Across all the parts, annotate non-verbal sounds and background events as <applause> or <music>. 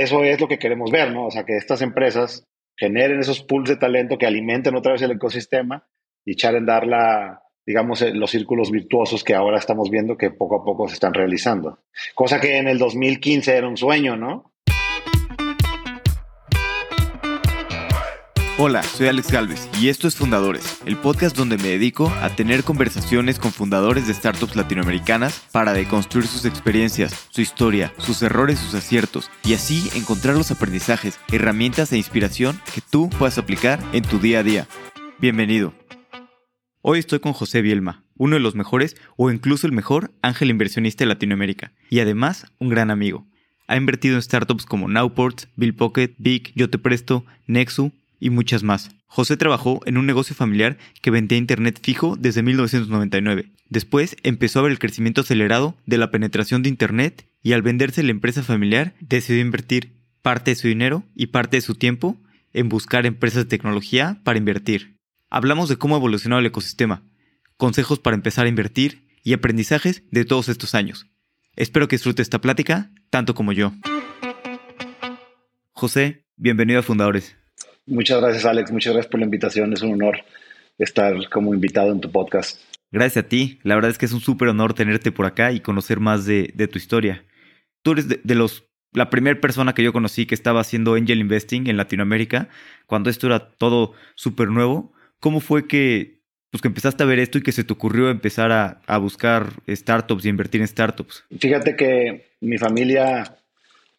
eso es lo que queremos ver, ¿no? O sea, que estas empresas generen esos pools de talento que alimenten otra vez el ecosistema y echar en dar la, digamos, eh, los círculos virtuosos que ahora estamos viendo que poco a poco se están realizando. Cosa que en el 2015 era un sueño, ¿no? Hola, soy Alex Galvez y esto es Fundadores, el podcast donde me dedico a tener conversaciones con fundadores de startups latinoamericanas para deconstruir sus experiencias, su historia, sus errores, sus aciertos y así encontrar los aprendizajes, herramientas e inspiración que tú puedas aplicar en tu día a día. Bienvenido. Hoy estoy con José Bielma, uno de los mejores o incluso el mejor ángel inversionista de Latinoamérica y además un gran amigo. Ha invertido en startups como Nowport, Bill Pocket, Big, Yo Te Presto, Nexu y muchas más. José trabajó en un negocio familiar que vendía internet fijo desde 1999. Después empezó a ver el crecimiento acelerado de la penetración de internet y al venderse la empresa familiar decidió invertir parte de su dinero y parte de su tiempo en buscar empresas de tecnología para invertir. Hablamos de cómo ha evolucionado el ecosistema, consejos para empezar a invertir y aprendizajes de todos estos años. Espero que disfrute esta plática tanto como yo. José, bienvenido a Fundadores. Muchas gracias, Alex. Muchas gracias por la invitación. Es un honor estar como invitado en tu podcast. Gracias a ti. La verdad es que es un súper honor tenerte por acá y conocer más de, tu historia. Tú eres de, los la primera persona que yo conocí que estaba haciendo angel investing en Latinoamérica, cuando esto era todo súper nuevo. ¿Cómo fue que, pues, que empezaste a ver esto y que se te ocurrió empezar a, a buscar startups y invertir en startups? Fíjate que mi familia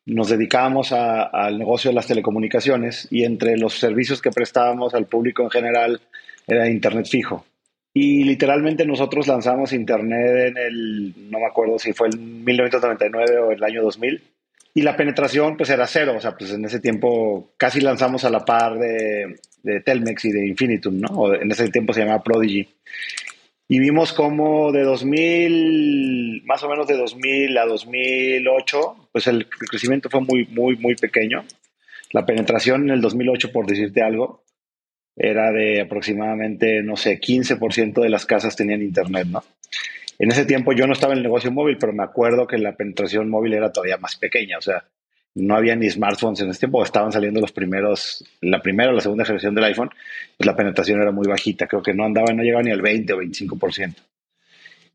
nos dedicábamos al negocio de las telecomunicaciones y entre los servicios que prestábamos al público en general era Internet fijo. Y literalmente nosotros lanzamos Internet en el, no me acuerdo si fue en 1999 o el año 2000, y la penetración pues era cero, o sea, pues en ese tiempo casi lanzamos a la par de, de Telmex y de Infinitum, ¿no? en ese tiempo se llamaba Prodigy y vimos cómo de 2000, más o menos de 2000 a 2008, pues el, crecimiento fue muy, muy, muy pequeño. La penetración en el 2008, por decirte algo, era de aproximadamente, no sé, 15% de las casas tenían internet, ¿no? En ese tiempo yo no estaba en el negocio móvil, pero me acuerdo que la penetración móvil era todavía más pequeña, o sea, no había ni smartphones en ese tiempo, estaban saliendo los primeros, la primera o la segunda generación del iPhone, pues la penetración era muy bajita, creo que no andaba, no llegaba ni al 20 o 25%.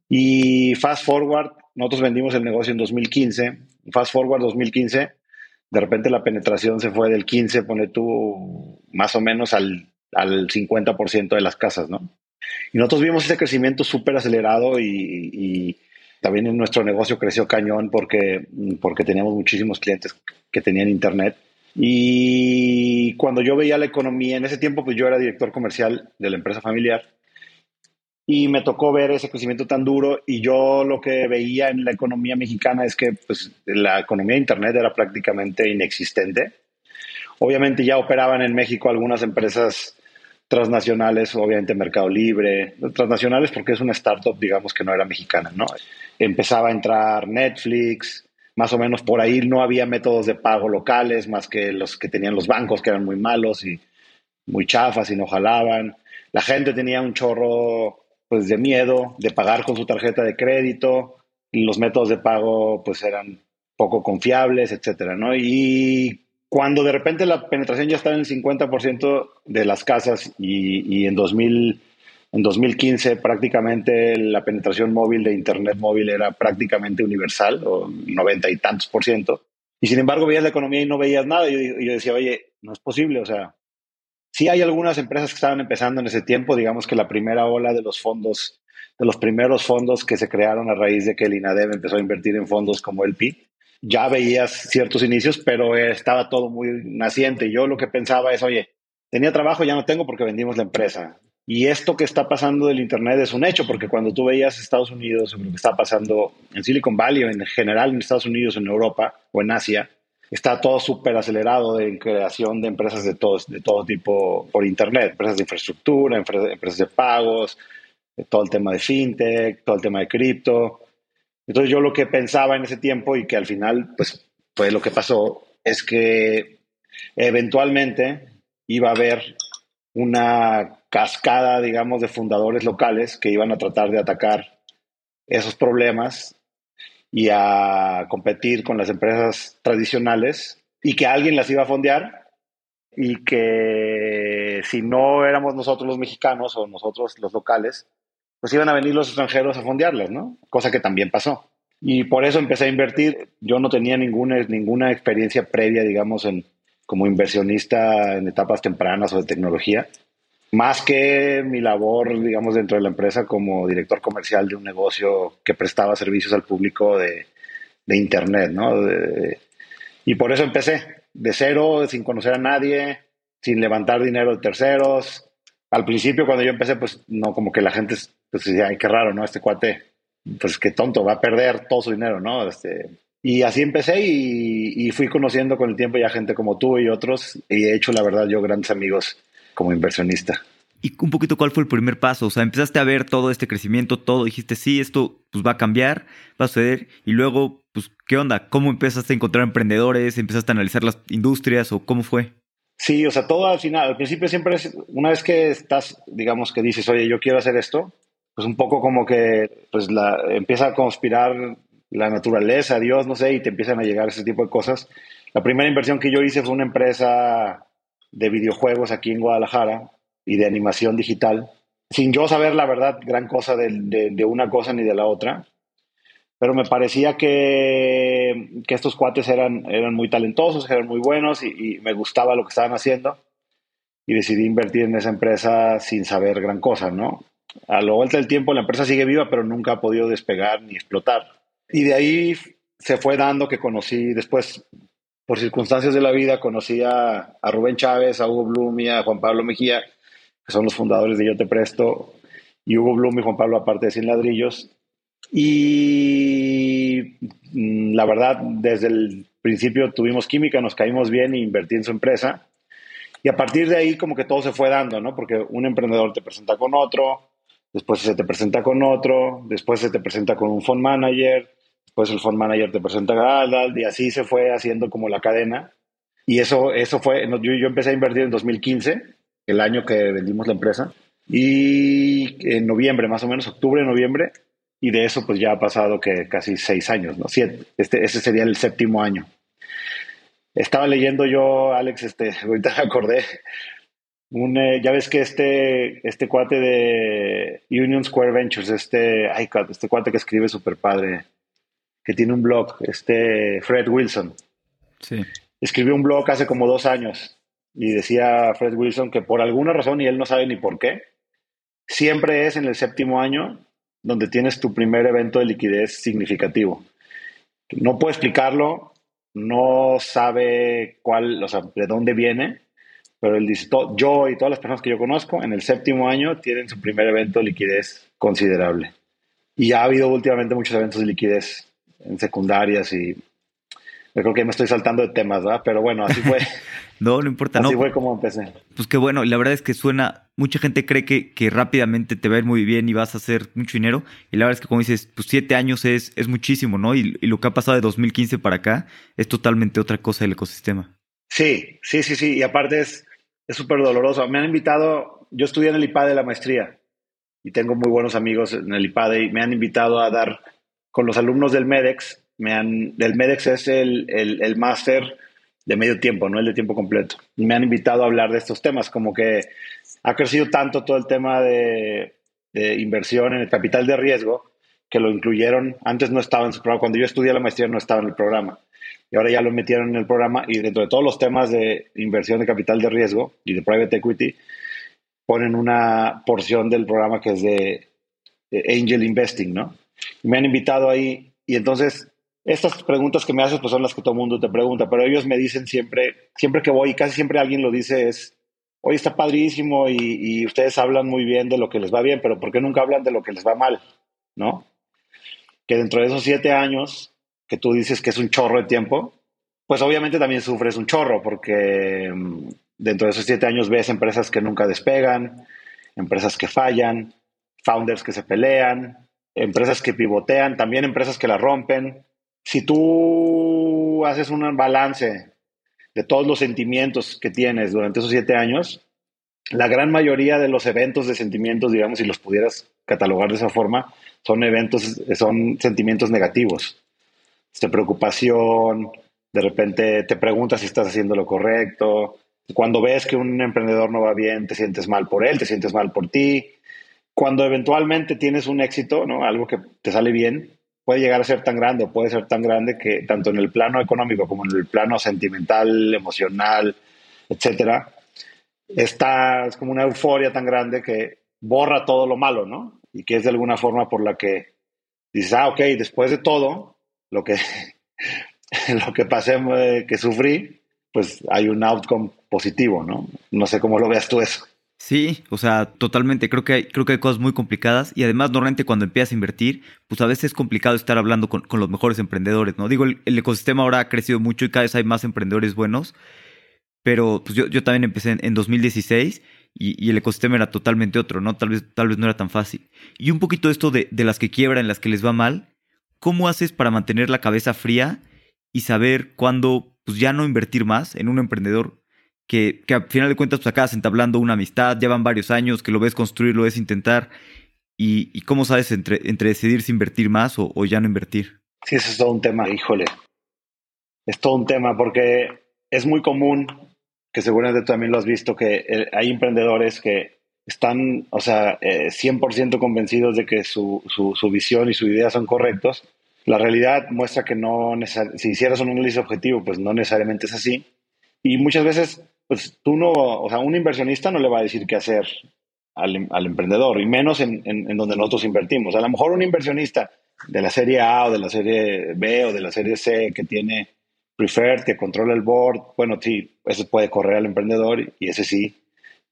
Y fast forward, nosotros vendimos el negocio en 2015, fast forward 2015, de repente la penetración se fue del 15, pone tú, más o menos al, al 50% de las casas, ¿no? Y nosotros vimos ese crecimiento súper acelerado y también en nuestro negocio creció cañón porque, porque teníamos muchísimos clientes que tenían internet. Y cuando yo veía la economía, en ese tiempo pues yo era director comercial de la empresa familiar y me tocó ver ese crecimiento tan duro y yo lo que veía en la economía mexicana es que pues la economía de internet era prácticamente inexistente. Obviamente ya operaban en México algunas empresas transnacionales, obviamente Mercado Libre, transnacionales porque es una startup, digamos, que no era mexicana, ¿no? Empezaba a entrar Netflix, más o menos por ahí no había métodos de pago locales más que los que tenían los bancos, que eran muy malos y muy chafas y no jalaban. La gente tenía un chorro pues, de miedo de pagar con su tarjeta de crédito y los métodos de pago pues eran poco confiables, etcétera, ¿no? Y cuando de repente la penetración ya estaba en el 50% de las casas y, en, 2000, en 2015 prácticamente la penetración móvil de Internet móvil era prácticamente universal, o 90 y tantos por ciento. Y sin embargo veías la economía y no veías nada. Y yo, yo decía, oye, no es posible. O sea, sí hay algunas empresas que estaban empezando en ese tiempo. Digamos que la primera ola de los fondos, de los primeros fondos que se crearon a raíz de que el INADEM empezó a invertir en fondos como el PI, ya veías ciertos inicios, pero estaba todo muy naciente. Yo lo que pensaba es, oye, tenía trabajo, ya no tengo porque vendimos la empresa. Y esto que está pasando del Internet es un hecho, porque cuando tú veías Estados Unidos, lo que está pasando en Silicon Valley en general en Estados Unidos, en Europa o en Asia, está todo súper acelerado en creación de empresas de, todos, de todo tipo por Internet, empresas de infraestructura, empresas de pagos, todo el tema de fintech, todo el tema de cripto. Entonces yo lo que pensaba en ese tiempo y que al final pues fue lo que pasó es que eventualmente iba a haber una cascada, digamos, de fundadores locales que iban a tratar de atacar esos problemas y a competir con las empresas tradicionales y que alguien las iba a fondear y que si no éramos nosotros los mexicanos o nosotros los locales, pues iban a venir los extranjeros a fondearlas, ¿no? Cosa que también pasó. Y por eso empecé a invertir. Yo no tenía ninguna, ninguna experiencia previa, digamos, en, como inversionista en etapas tempranas o de tecnología, más que mi labor, digamos, dentro de la empresa como director comercial de un negocio que prestaba servicios al público de, de Internet, ¿no? y por eso empecé, de cero, sin conocer a nadie, sin levantar dinero de terceros. Al principio, cuando yo empecé, pues no, como que la gente pues, decía, ay, qué raro, ¿no? Este cuate, pues qué tonto, va a perder todo su dinero, ¿no? Este, y así empecé y, y, fui conociendo con el tiempo ya gente como tú y otros y he hecho, la verdad, yo grandes amigos como inversionista. Y un poquito cuál fue el primer paso, o sea, empezaste a ver todo este crecimiento, todo, dijiste, sí, esto pues va a cambiar, va a suceder, y luego, pues, ¿qué onda? ¿Cómo empezaste a encontrar emprendedores? ¿Empezaste a analizar las industrias o cómo fue? Sí, o sea, todo al final, al principio siempre es, una vez que estás, digamos que dices, oye, yo quiero hacer esto, pues un poco como que, pues la, empieza a conspirar la naturaleza, Dios, no sé, y te empiezan a llegar ese tipo de cosas. La primera inversión que yo hice fue una empresa de videojuegos aquí en Guadalajara, y de animación digital, sin yo saber la verdad gran cosa de, una cosa ni de la otra. Pero me parecía que, que, estos cuates eran, eran muy talentosos, eran muy buenos y, me gustaba lo que estaban haciendo. Y decidí invertir en esa empresa sin saber gran cosa, ¿no? A lo vuelta del tiempo la empresa sigue viva, pero nunca ha podido despegar ni explotar. Y de ahí se fue dando que conocí después, por circunstancias de la vida, conocí a, Rubén Chávez, a Hugo Blum y a Juan Pablo Mejía, que son los fundadores de Yo Te Presto, y Hugo Blum y Juan Pablo, aparte de Sin Ladrillos. Y mm, la verdad, desde el principio tuvimos química, nos caímos bien e invertí en su empresa. Y a partir de ahí como que todo se fue dando, ¿no? Porque un emprendedor te presenta con otro, después se te presenta con otro, después se te presenta con un fund manager, después el fund manager te presenta y así se fue haciendo como la cadena. Y eso, eso fue, yo, yo empecé a invertir en 2015 el año que vendimos la empresa. Y en noviembre, más o menos, octubre, noviembre, y de eso pues ya ha pasado que casi seis años, ¿no? Siete, este, ese sería el séptimo año. Estaba leyendo yo, Alex, este, <laughs> ahorita me acordé, un, eh, ya ves que este, este cuate de Union Square Ventures, este, ay, este cuate que escribe súper padre, que tiene un blog, este Fred Wilson. Sí. Escribió un blog hace como dos años y decía Fred Wilson que por alguna razón, y él no sabe ni por qué, siempre es en el séptimo año donde tienes tu primer evento de liquidez significativo. No puede explicarlo, no sabe cuál, o sea, de dónde viene, pero él dice, yo y todas las personas que yo conozco en el séptimo año tienen su primer evento de liquidez considerable. Y ha habido últimamente muchos eventos de liquidez en secundarias y yo creo que me estoy saltando de temas, ¿verdad? Pero bueno, así fue. <laughs> no, no importa, así no. fue como empecé. Pues qué bueno, la verdad es que suena, mucha gente cree que, que rápidamente te va a ir muy bien y vas a hacer mucho dinero. Y la verdad es que como dices, pues siete años es, es muchísimo, ¿no? Y, lo que ha pasado de 2015 para acá es totalmente otra cosa del ecosistema. Sí, sí, sí, sí. Y aparte es súper doloroso. Me han invitado, yo estudié en el IPADE la maestría y tengo muy buenos amigos en el IPADE y me han invitado a dar con los alumnos del MEDEX me han, el MEDEX es el, el, máster de medio tiempo, no el de tiempo completo. Me han invitado a hablar de estos temas, como que ha crecido tanto todo el tema de, inversión en el capital de riesgo que lo incluyeron, antes no estaba en su programa, cuando yo estudié la maestría no estaba en el programa, y ahora ya lo metieron en el programa y dentro de todos los temas de inversión de capital de riesgo y de private equity, ponen una porción del programa que es de, angel investing, ¿no? Me han invitado ahí y entonces estas preguntas que me haces pues son las que todo el mundo te pregunta, pero ellos me dicen siempre, siempre que voy, casi siempre alguien lo dice es, oye, está padrísimo y, ustedes hablan muy bien de lo que les va bien, pero ¿por qué nunca hablan de lo que les va mal? ¿No? Que dentro de esos siete años que tú dices que es un chorro de tiempo, pues obviamente también sufres un chorro porque mm, dentro de esos siete años ves empresas que nunca despegan, empresas que fallan, founders que se pelean, empresas que pivotean, también empresas que la rompen, si tú haces un balance de todos los sentimientos que tienes durante esos siete años, la gran mayoría de los eventos de sentimientos, digamos, si los pudieras catalogar de esa forma, son eventos, son sentimientos negativos. Este, preocupación, de repente te preguntas si estás haciendo lo correcto. Cuando ves que un emprendedor no va bien, te sientes mal por él, te sientes mal por ti. Cuando eventualmente tienes un éxito, ¿no? algo que te sale bien, puede llegar a ser tan grande o puede ser tan grande que tanto en el plano económico como en el plano sentimental, emocional, etcétera, está es como una euforia tan grande que borra todo lo malo, ¿no? Y que es de alguna forma por la que dices, ah, ok, después de todo, lo que, <laughs> lo que pasé, eh, que sufrí, pues hay un outcome positivo, ¿no? No sé cómo lo veas tú eso. Sí, o sea, totalmente. Creo que hay, creo que hay cosas muy complicadas y además normalmente cuando empiezas a invertir, pues a veces es complicado estar hablando con, los mejores emprendedores, ¿no? Digo, el, ecosistema ahora ha crecido mucho y cada vez hay más emprendedores buenos, pero pues yo, yo también empecé en, 2016 y, el ecosistema era totalmente otro, ¿no? Tal vez, tal vez no era tan fácil. Y un poquito esto de, de las que quiebran, las que les va mal, ¿cómo haces para mantener la cabeza fría y saber cuándo pues ya no invertir más en un emprendedor que, que al final de cuentas pues acabas entablando una amistad, llevan varios años, que lo ves construir, lo ves intentar, y, cómo sabes entre, entre decidir si invertir más o, o ya no invertir? Sí, eso es todo un tema, híjole. Es todo un tema porque es muy común, que seguramente también lo has visto, que eh, hay emprendedores que están, o sea, 100% eh, convencidos de que su, su, su, visión y su idea son correctos. La realidad muestra que no, si hicieras un análisis objetivo, pues no necesariamente es así. Y muchas veces, pues tú no, o sea, un inversionista no le va a decir qué hacer al, al emprendedor, y menos en, en, en, donde nosotros invertimos. A lo mejor un inversionista de la serie A o de la serie B o de la serie C que tiene preferred, que controla el board, bueno, sí, ese puede correr al emprendedor y ese sí,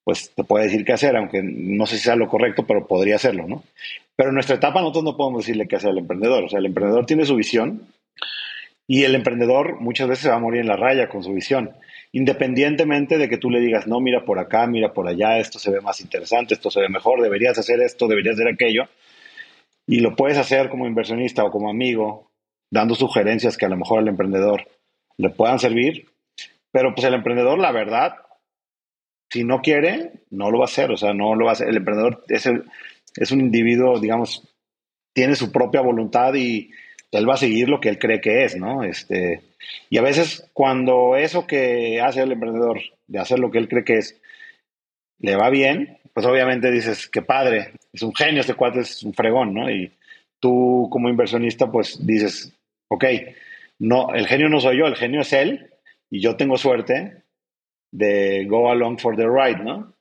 pues te puede decir qué hacer, aunque no sé si sea lo correcto, pero podría hacerlo, ¿no? Pero en nuestra etapa nosotros no podemos decirle qué hacer al emprendedor, o sea, el emprendedor tiene su visión y el emprendedor muchas veces va a morir en la raya con su visión, independientemente de que tú le digas, no, mira por acá, mira por allá, esto se ve más interesante, esto se ve mejor, deberías hacer esto, deberías hacer aquello, y lo puedes hacer como inversionista o como amigo, dando sugerencias que a lo mejor al emprendedor le puedan servir, pero pues el emprendedor, la verdad, si no quiere, no lo va a hacer, o sea, no lo va a hacer. El emprendedor es, es un individuo, digamos, tiene su propia voluntad y él va a seguir lo que él cree que es, ¿no? Este, y a veces cuando eso que hace el emprendedor, de hacer lo que él cree que es, le va bien, pues obviamente dices, qué padre, es un genio, este cuate es un fregón, ¿no? Y tú como inversionista, pues dices, ok, no, el genio no soy yo, el genio es él y yo tengo suerte de go along for the ride, ¿no?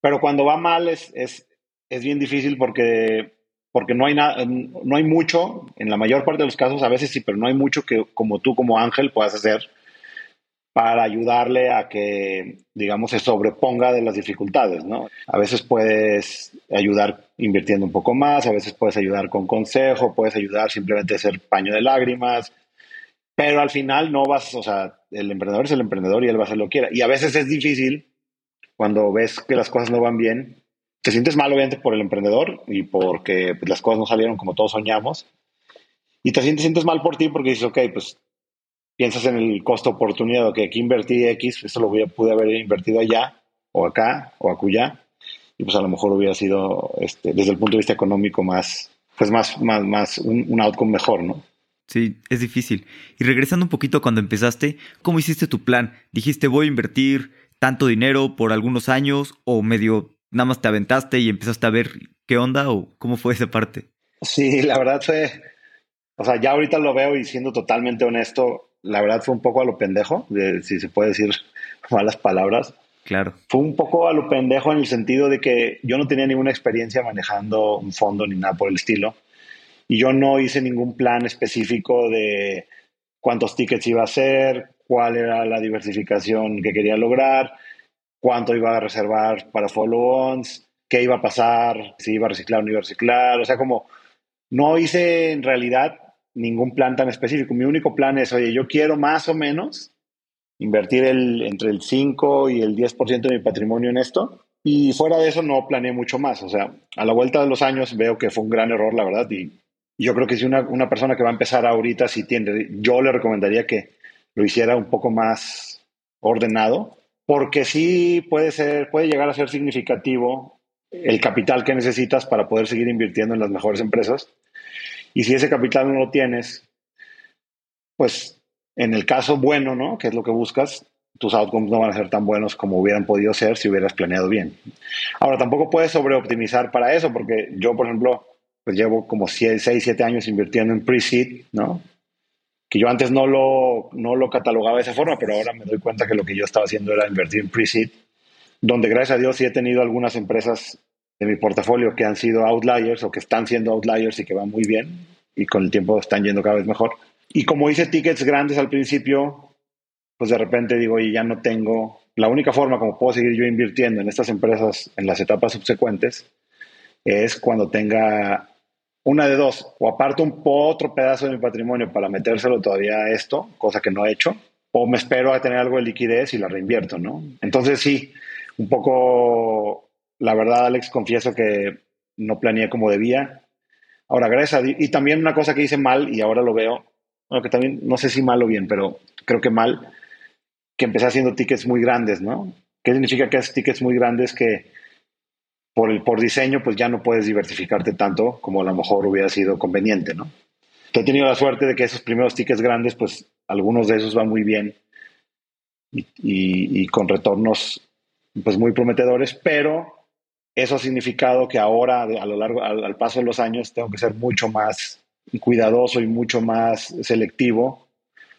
Pero cuando va mal es, es, es bien difícil porque, porque no, hay nada, no hay mucho, en la mayor parte de los casos a veces sí, pero no hay mucho que como tú como ángel puedas hacer para ayudarle a que, digamos, se sobreponga de las dificultades, ¿no? A veces puedes ayudar invirtiendo un poco más, a veces puedes ayudar con consejo, puedes ayudar simplemente a ser paño de lágrimas, pero al final no vas, o sea, el emprendedor es el emprendedor y él va a hacer lo que quiera. Y a veces es difícil cuando ves que las cosas no van bien. Te sientes mal, obviamente, por el emprendedor y porque pues, las cosas no salieron como todos soñamos. Y te sientes, sientes mal por ti porque dices, ok, pues piensas en el costo oportunidad, que aquí invertí X, esto lo pude haber invertido allá, o acá, o acullá, y pues a lo mejor hubiera sido, este, desde el punto de vista económico, más, pues más, más, más un, un outcome mejor, ¿no? Sí, es difícil. Y regresando un poquito a cuando empezaste, ¿cómo hiciste tu plan? ¿Dijiste voy a invertir tanto dinero por algunos años o medio nada más te aventaste y empezaste a ver qué onda o cómo fue esa parte? Sí, la verdad fue, o sea, ya ahorita lo veo y siendo totalmente honesto, la verdad fue un poco a lo pendejo, si se puede decir <laughs> malas palabras. Claro. Fue un poco a lo pendejo en el sentido de que yo no tenía ninguna experiencia manejando un fondo ni nada por el estilo y yo no hice ningún plan específico de cuántos tickets iba a hacer, cuál era la diversificación que quería lograr, cuánto iba a reservar para follow-ons, qué iba a pasar, si iba a reciclar o no iba a reciclar. O sea, como no hice en realidad ningún plan tan específico. Mi único plan es, oye, yo quiero más o menos invertir el, entre el 5 y el 10% de mi patrimonio en esto. Y fuera de eso no planeé mucho más. O sea, a la vuelta de los años veo que fue un gran error, la verdad, y yo creo que si una, una, persona que va a empezar ahorita, si tiene, yo le recomendaría que lo hiciera un poco más ordenado, porque sí puede ser, puede llegar a ser significativo el capital que necesitas para poder seguir invirtiendo en las mejores empresas. Y si ese capital no lo tienes, pues en el caso bueno, ¿no? Que es lo que buscas, tus outcomes no van a ser tan buenos como hubieran podido ser si hubieras planeado bien. Ahora, tampoco puedes sobreoptimizar para eso, porque yo, por ejemplo, pues llevo como 6, 7 años invirtiendo en pre-seed, ¿no? Que yo antes no lo, no lo catalogaba de esa forma, pero ahora me doy cuenta que lo que yo estaba haciendo era invertir en pre-seed, donde gracias a Dios sí he tenido algunas empresas de mi portafolio que han sido outliers o que están siendo outliers y que van muy bien y con el tiempo están yendo cada vez mejor. Y como hice tickets grandes al principio, pues de repente digo, y ya no tengo, la única forma como puedo seguir yo invirtiendo en estas empresas en las etapas subsecuentes es cuando tenga una de dos, o aparto un otro pedazo de mi patrimonio para metérselo todavía a esto, cosa que no he hecho, o me espero a tener algo de liquidez y la reinvierto, ¿no? Entonces sí, un poco, la verdad, Alex, confieso que no planeé como debía. Ahora, gracias y también una cosa que hice mal y ahora lo veo, bueno, que también no sé si mal o bien, pero creo que mal, que empecé haciendo tickets muy grandes, ¿no? ¿Qué significa que haces tickets muy grandes que por, por diseño pues ya no puedes diversificarte tanto como a lo mejor hubiera sido conveniente, ¿no? He tenido la suerte de que esos primeros tickets grandes, pues algunos de esos van muy bien y, con retornos pues muy prometedores, pero eso ha significado que ahora, a lo largo, al, paso de los años, tengo que ser mucho más cuidadoso y mucho más selectivo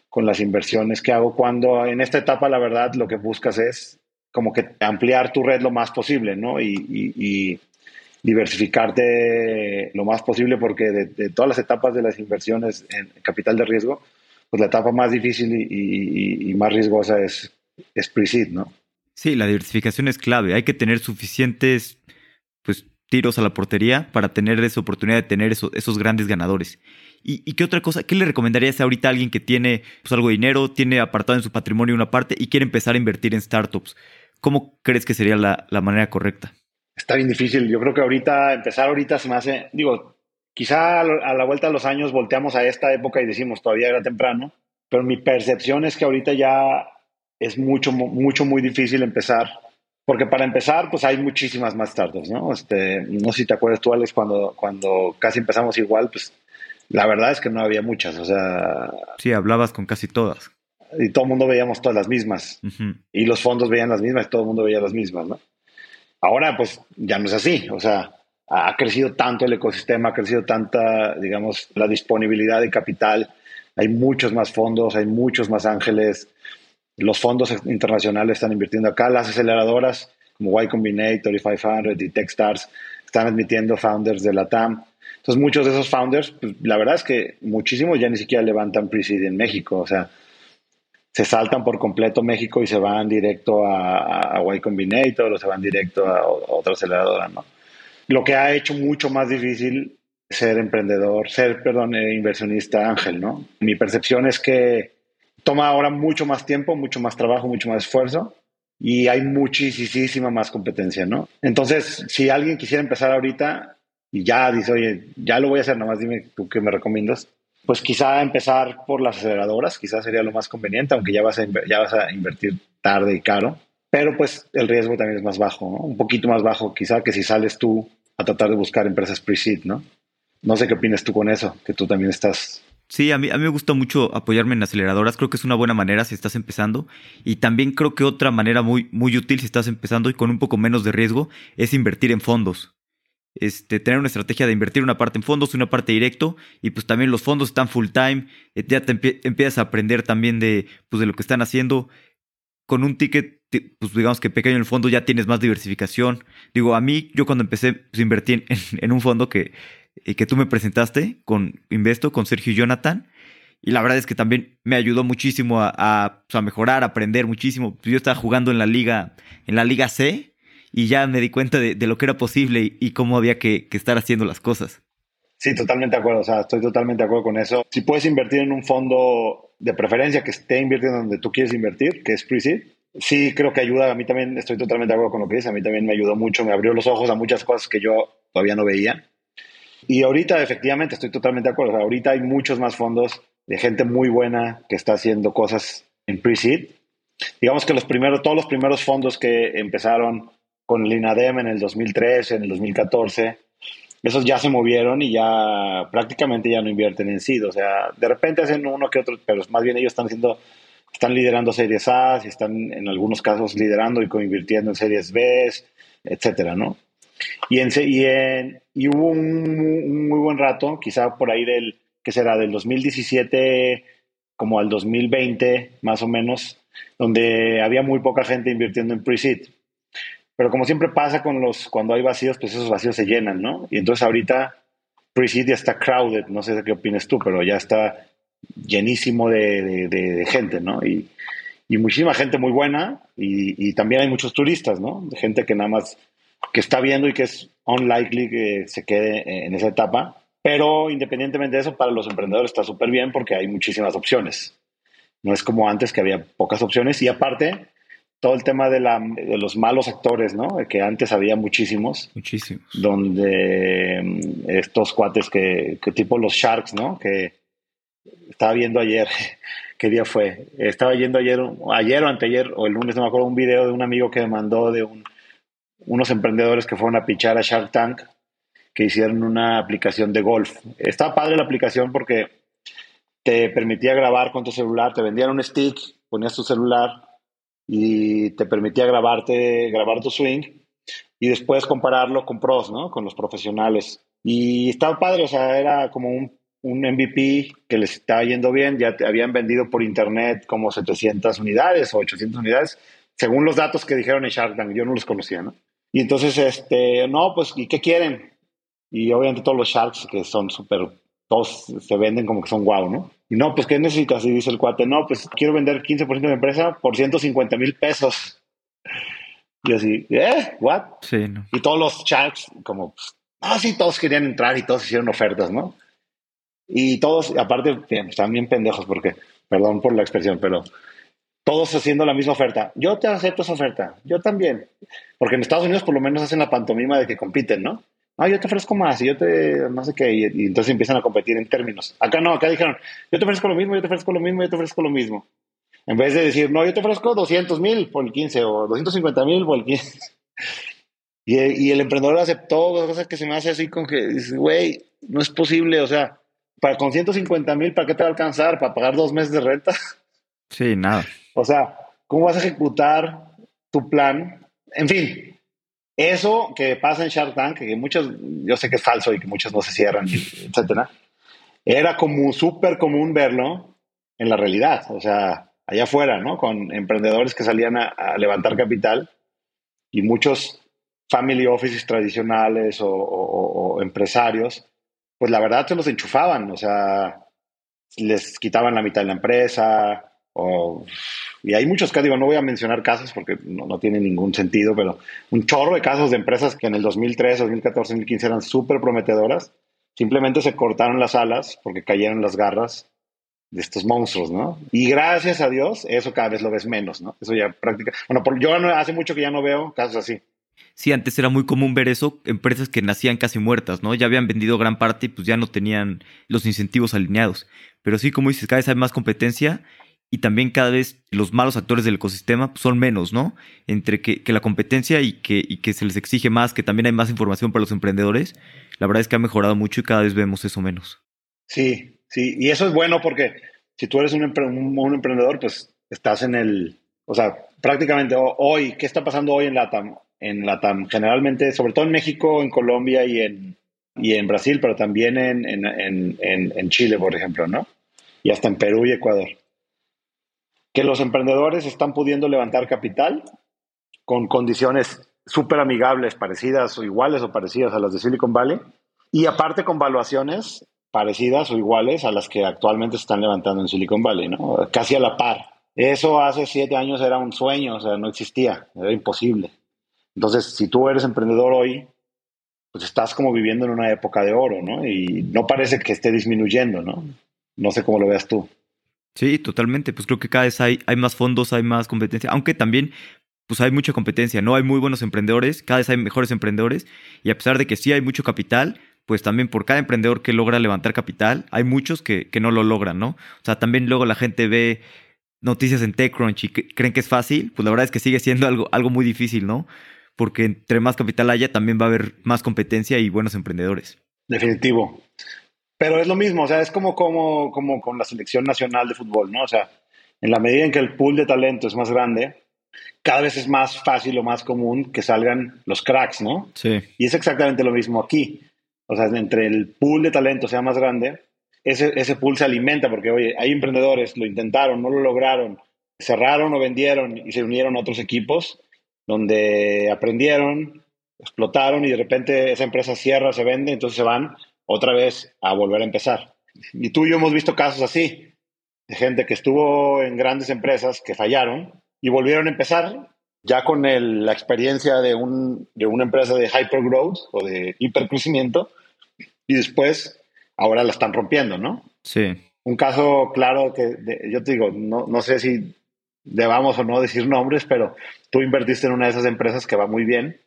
con las inversiones que hago, cuando en esta etapa, la verdad, lo que buscas es como que ampliar tu red lo más posible, ¿no? Y, diversificarte lo más posible, porque de, todas las etapas de las inversiones en capital de riesgo, pues la etapa más difícil y, más riesgosa es, es pre-seed, ¿no? Sí, la diversificación es clave. Hay que tener suficientes pues, tiros a la portería para tener esa oportunidad de tener esos grandes ganadores. ¿Y, qué otra cosa? ¿Qué le recomendarías ahorita a alguien que tiene pues, algo de dinero, tiene apartado en su patrimonio una parte y quiere empezar a invertir en startups? ¿Cómo crees que sería la, manera correcta? Está bien difícil. Yo creo que ahorita, empezar ahorita se me hace, digo, quizá a la vuelta de los años volteamos a esta época y decimos todavía era temprano, pero mi percepción es que ahorita ya es mucho, mucho, muy difícil empezar. Porque para empezar, pues hay muchísimas más startups, ¿no? Este, no sé si te acuerdas tú, Alex, cuando, cuando casi empezamos igual, pues la verdad es que no había muchas, o sea... Sí, hablabas con casi todas. Y todo el mundo veíamos todas las mismas. Y los fondos veían las mismas y todo el mundo veía las mismas, ¿no? Ahora, pues ya no es así, o sea, ha crecido tanto el ecosistema, ha crecido tanta, digamos, la disponibilidad de capital, hay muchos más fondos, hay muchos más ángeles, los fondos internacionales están invirtiendo acá, las aceleradoras como Y Combinator y 500 y Techstars están admitiendo founders de la TAM. Entonces, muchos de esos founders, pues, la verdad es que muchísimos ya ni siquiera levantan pre en México. O sea, se saltan por completo México y se van directo a, a Y Combinator o se van directo a, otra aceleradora, ¿no? Lo que ha hecho mucho más difícil ser emprendedor, ser, perdón, eh, inversionista ángel, ¿no? Mi percepción es que toma ahora mucho más tiempo, mucho más trabajo, mucho más esfuerzo y hay muchísima más competencia, ¿no? Entonces, si alguien quisiera empezar ahorita, y ya dice, oye, ya lo voy a hacer, nomás dime tú qué me recomiendas. Pues quizá empezar por las aceleradoras, quizás sería lo más conveniente, aunque ya vas a, invertir tarde y caro, pero pues el riesgo también es más bajo, un poquito más bajo quizá que si sales tú a tratar de buscar empresas pre-seed, ¿no? No sé qué opinas tú con eso, que tú también estás Sí, a mí, a mí me gusta mucho apoyarme en aceleradoras. Creo que es una buena manera si estás empezando. Y también creo que otra manera muy, muy útil si estás empezando y con un poco menos de riesgo es invertir en fondos este, tener una estrategia de invertir una parte en fondos, una parte directo, y pues también los fondos están full time, eh, ya te empiezas a aprender también de, pues, de lo que están haciendo. Con un ticket, pues digamos que pequeño en el fondo ya tienes más diversificación. Digo, a mí, yo cuando empecé, pues invertí en, un fondo que, eh, que tú me presentaste con Investo, con Sergio y Jonathan, y la verdad es que también me ayudó muchísimo a, a, pues, a mejorar, a aprender muchísimo. Yo estaba jugando en la liga, en la liga C, y ya me di cuenta de, lo que era posible y, cómo había que, estar haciendo las cosas. Sí, totalmente de acuerdo. O sea, estoy totalmente de acuerdo con eso. Si puedes invertir en un fondo de preferencia que esté invirtiendo donde tú quieres invertir, que es pre-seed, sí creo que ayuda. A mí también estoy totalmente de acuerdo con lo que dice. A mí también me ayudó mucho, me abrió los ojos a muchas cosas que yo todavía no veía. Y ahorita, efectivamente, estoy totalmente de acuerdo. ahorita hay muchos más fondos de gente muy buena que está haciendo cosas en pre-seed. Digamos que los primeros, todos los primeros fondos que empezaron con el INADEM en el 2013, en el 2014, esos ya se movieron y ya prácticamente ya no invierten en SID. O sea, de repente hacen uno que otro, pero más bien ellos están haciendo, están liderando series A, y están en algunos casos liderando y convirtiendo en series B, etcétera, ¿no? Y, en, y, en, y hubo un, muy buen rato, quizá por ahí del, que será del 2017 como al 2020, más o menos, donde había muy poca gente invirtiendo en pre-seed. Pero como siempre pasa con los, cuando hay vacíos, pues esos vacíos se llenan, ¿no? Y entonces ahorita pre-seed ya está crowded, no sé qué opinas tú, pero ya está llenísimo de, de, gente, ¿no? Y, y, muchísima gente muy buena y, y, también hay muchos turistas, ¿no? De gente que nada más, que está viendo y que es unlikely que se quede en esa etapa. Pero independientemente de eso, para los emprendedores está súper bien porque hay muchísimas opciones. No es como antes que había pocas opciones y aparte todo el tema de, la, de los malos actores, ¿no? Que antes había muchísimos. Muchísimos. Donde mm, estos cuates que, que tipo los Sharks, ¿no? Que estaba viendo ayer, <laughs> ¿qué día fue? Estaba yendo ayer, ayer o anteayer, o el lunes, no me acuerdo, un video de un amigo que me mandó de un, unos emprendedores que fueron a pichar a Shark Tank, que hicieron una aplicación de golf. Estaba padre la aplicación porque te permitía grabar con tu celular, te vendían un stick, ponías tu celular y te permitía grabarte, grabar tu swing y después compararlo con pros, ¿no? Con los profesionales. Y estaba padre, o sea, era como un, un MVP que les estaba yendo bien, ya te habían vendido por internet como 700 unidades o 800 unidades, según los datos que dijeron en Shark Tank, yo no los conocía, ¿no? Y entonces, este, no, pues, ¿y qué quieren? Y obviamente todos los Sharks que son súper, todos se venden como que son guau, ¿no? Y no, pues, ¿qué necesitas? Y dice el cuate, no, pues quiero vender 15% de mi empresa por 150 mil pesos. Y así, ¿eh? ¿What? Sí, no. Y todos los Sharks, como, ah, sí, todos querían entrar y todos hicieron ofertas, ¿no? Y todos, aparte, están bien pendejos porque, perdón por la expresión, pero todos haciendo la misma oferta. Yo te acepto esa oferta, yo también. Porque en Estados Unidos por lo menos hacen la pantomima de que compiten, ¿no? No, yo te ofrezco más y yo te, no sé qué, y, entonces empiezan a competir en términos. Acá no, acá dijeron, yo te ofrezco lo mismo, yo te ofrezco lo mismo, yo te ofrezco lo mismo. En vez de decir, no, yo te ofrezco 200 mil por el 15 o 250 mil por el 15. <laughs> y, y, el emprendedor aceptó, cosas que se me hace así con que, güey, no es posible, o sea, para con 150 mil, ¿para qué te va a alcanzar? ¿Para pagar dos meses de renta? Sí, nada. O sea, ¿cómo vas a ejecutar tu plan? En fin, eso que pasa en Shark Tank, que muchos, yo sé que es falso y que muchos no se cierran, <laughs> etcétera, era como súper común verlo en la realidad, o sea, allá afuera, ¿no? Con emprendedores que salían a, levantar capital y muchos family offices tradicionales o, o, empresarios, pues la verdad se los enchufaban, o sea, les quitaban la mitad de la empresa, o y hay muchos casos, digo, no voy a mencionar casos porque no, no, tiene ningún sentido, pero un chorro de casos de empresas que en el 2003, 2014, 2015 eran súper prometedoras, simplemente se cortaron las alas porque cayeron las garras de estos monstruos, ¿no? Y gracias a Dios, eso cada vez lo ves menos, ¿no? Eso ya práctica. Bueno, por, yo hace mucho que ya no veo casos así. Sí, antes era muy común ver eso, empresas que nacían casi muertas, ¿no? Ya habían vendido gran parte y pues ya no tenían los incentivos alineados. Pero sí, como dices, cada vez hay más competencia y también cada vez los malos actores del ecosistema son menos, ¿no? Entre que, la competencia y que, que se les exige más, que también hay más información para los emprendedores, la verdad es que ha mejorado mucho y cada vez vemos eso menos. Sí, sí, y eso es bueno porque si tú eres un, un, emprendedor, pues estás en el, o sea, prácticamente hoy, ¿qué está pasando hoy en LATAM? En LATAM, generalmente, sobre todo en México, en Colombia y en, y en Brasil, pero también en, en, en Chile, por ejemplo, ¿no? Y hasta en Perú y Ecuador que los emprendedores están pudiendo levantar capital con condiciones súper amigables, parecidas o iguales o parecidas a las de Silicon Valley, y aparte con valuaciones parecidas o iguales a las que actualmente están levantando en Silicon Valley, ¿no? Casi a la par. Eso hace siete años era un sueño, o sea, no existía, era imposible. Entonces, si tú eres emprendedor hoy, pues estás como viviendo en una época de oro, ¿no? Y no parece que esté disminuyendo, ¿no? No sé cómo lo veas tú. Sí, totalmente. Pues creo que cada vez hay, hay más fondos, hay más competencia, aunque también pues hay mucha competencia, ¿no? Hay muy buenos emprendedores, cada vez hay mejores emprendedores y a pesar de que sí hay mucho capital, pues también por cada emprendedor que logra levantar capital, hay muchos que, que no lo logran, ¿no? O sea, también luego la gente ve noticias en TechCrunch y creen que es fácil, pues la verdad es que sigue siendo algo, algo muy difícil, ¿no? porque entre más capital haya, también va a haber más competencia y buenos emprendedores. Definitivo. Pero es lo mismo, o sea, es como, como, como con la selección nacional de fútbol, ¿no? O sea, en la medida en que el pool de talento es más grande, cada vez es más fácil o más común que salgan los cracks, ¿no? Sí. Y es exactamente lo mismo aquí. O sea, entre el pool de talento sea más grande, ese, ese pool se alimenta porque, oye, hay emprendedores, lo intentaron, no lo lograron, cerraron o vendieron y se unieron a otros equipos donde aprendieron, explotaron y de repente esa empresa cierra, se vende, entonces se van otra vez a volver a empezar. Y tú y yo hemos visto casos así, de gente que estuvo en grandes empresas que fallaron y volvieron a empezar ya con la experiencia de, un, de una empresa de hypergrowth o de hipercrecimiento y después ahora la están rompiendo, ¿no? Sí. Un caso claro que yo te digo, no, no sé si debamos o no decir nombres, pero tú invertiste en una de esas empresas que va muy bien,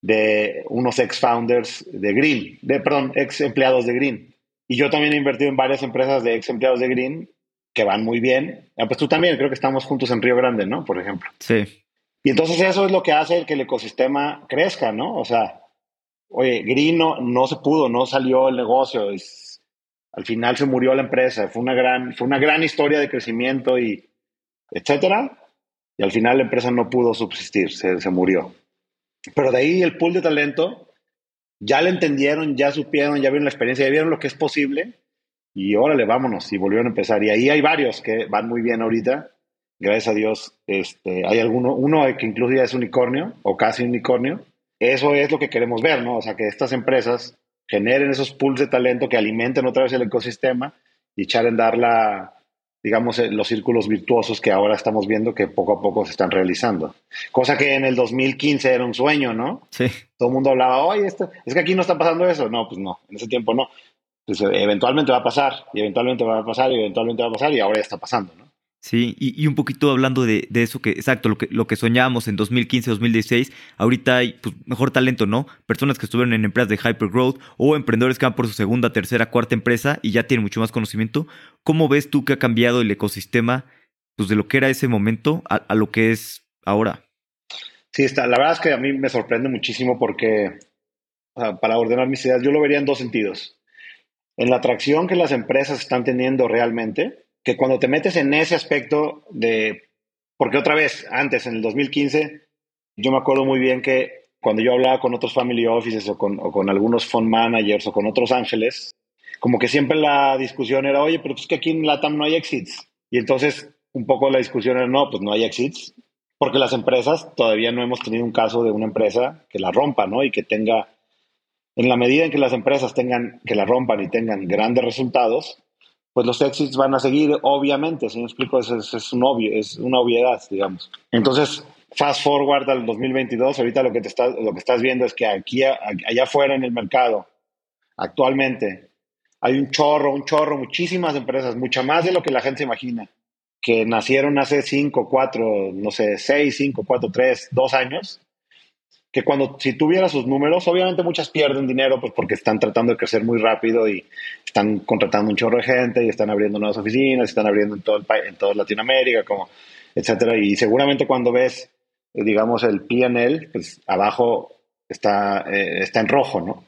de unos ex-founders de Green, de, perdón, ex empleados de Green. Y yo también he invertido en varias empresas de ex empleados de Green que van muy bien. Ah, pues tú también, creo que estamos juntos en Río Grande, ¿no? Por ejemplo. Sí. Y entonces eso es lo que hace que el ecosistema crezca, ¿no? O sea, oye, Green no, se pudo, no salió el negocio, es, al final se murió la empresa, fue una gran, fue una gran historia de crecimiento y etcétera, y al final la empresa no pudo subsistir, se, se murió. Pero de ahí el pool de talento, ya le entendieron, ya supieron, ya vieron la experiencia, ya vieron lo que es posible y órale, vámonos, y volvieron a empezar. Y ahí hay varios que van muy bien ahorita. Gracias a Dios, este, hay alguno, uno que incluso ya es unicornio o casi unicornio. Eso es lo que queremos ver, ¿no? O sea, que estas empresas generen esos pools de talento que alimenten otra vez el ecosistema y echar en dar la, digamos, eh, los círculos virtuosos que ahora estamos viendo que poco a poco se están realizando. Cosa que en el 2015 era un sueño, ¿no? Sí. Todo el mundo hablaba, oye, esto, es que aquí no está pasando eso. No, pues no, en ese tiempo no. Pues eventualmente va a pasar, y eventualmente va a pasar, y eventualmente va a pasar, y ahora ya está pasando, ¿no? Sí, y, un poquito hablando de, eso que, exacto, lo que, lo que soñábamos en 2015, 2016, ahorita hay pues, mejor talento, ¿no? Personas que estuvieron en empresas de hypergrowth o emprendedores que van por su segunda, tercera, cuarta empresa y ya tienen mucho más conocimiento. ¿Cómo ves tú que ha cambiado el ecosistema pues, de lo que era ese momento a, lo que es ahora? Sí, está. la verdad es que a mí me sorprende muchísimo porque, para ordenar mis ideas, yo lo vería en dos sentidos en la atracción que las empresas están teniendo realmente, que cuando te metes en ese aspecto de, porque otra vez, antes, en el 2015, yo me acuerdo muy bien que cuando yo hablaba con otros family offices o con, algunos fund managers o con otros ángeles, como que siempre la discusión era, oye, pero es que aquí en LATAM no hay exits. Y entonces un poco la discusión era, no, pues no hay exits, porque las empresas todavía no hemos tenido un caso de una empresa que la rompa, ¿no? Y que tenga en la medida en que las empresas tengan, que la rompan y tengan grandes resultados, pues los exits van a seguir, obviamente, si me explico, es, es, un obvio, es una obviedad, digamos. Entonces, fast forward al 2022, ahorita lo que, te lo que estás viendo es que aquí, allá afuera en el mercado, actualmente, hay un chorro, un chorro, muchísimas empresas, mucha más de lo que la gente se imagina, que nacieron hace 5, 4, no sé, 6, 5, 4, 3, 2 años, que cuando si tuviera sus números, obviamente muchas pierden dinero pues porque están tratando de crecer muy rápido y están contratando un chorro de gente y están abriendo nuevas oficinas, están abriendo en todo el en toda Latinoamérica, como etcétera y seguramente cuando ves digamos el P&L, pues abajo está eh, está en rojo, ¿no?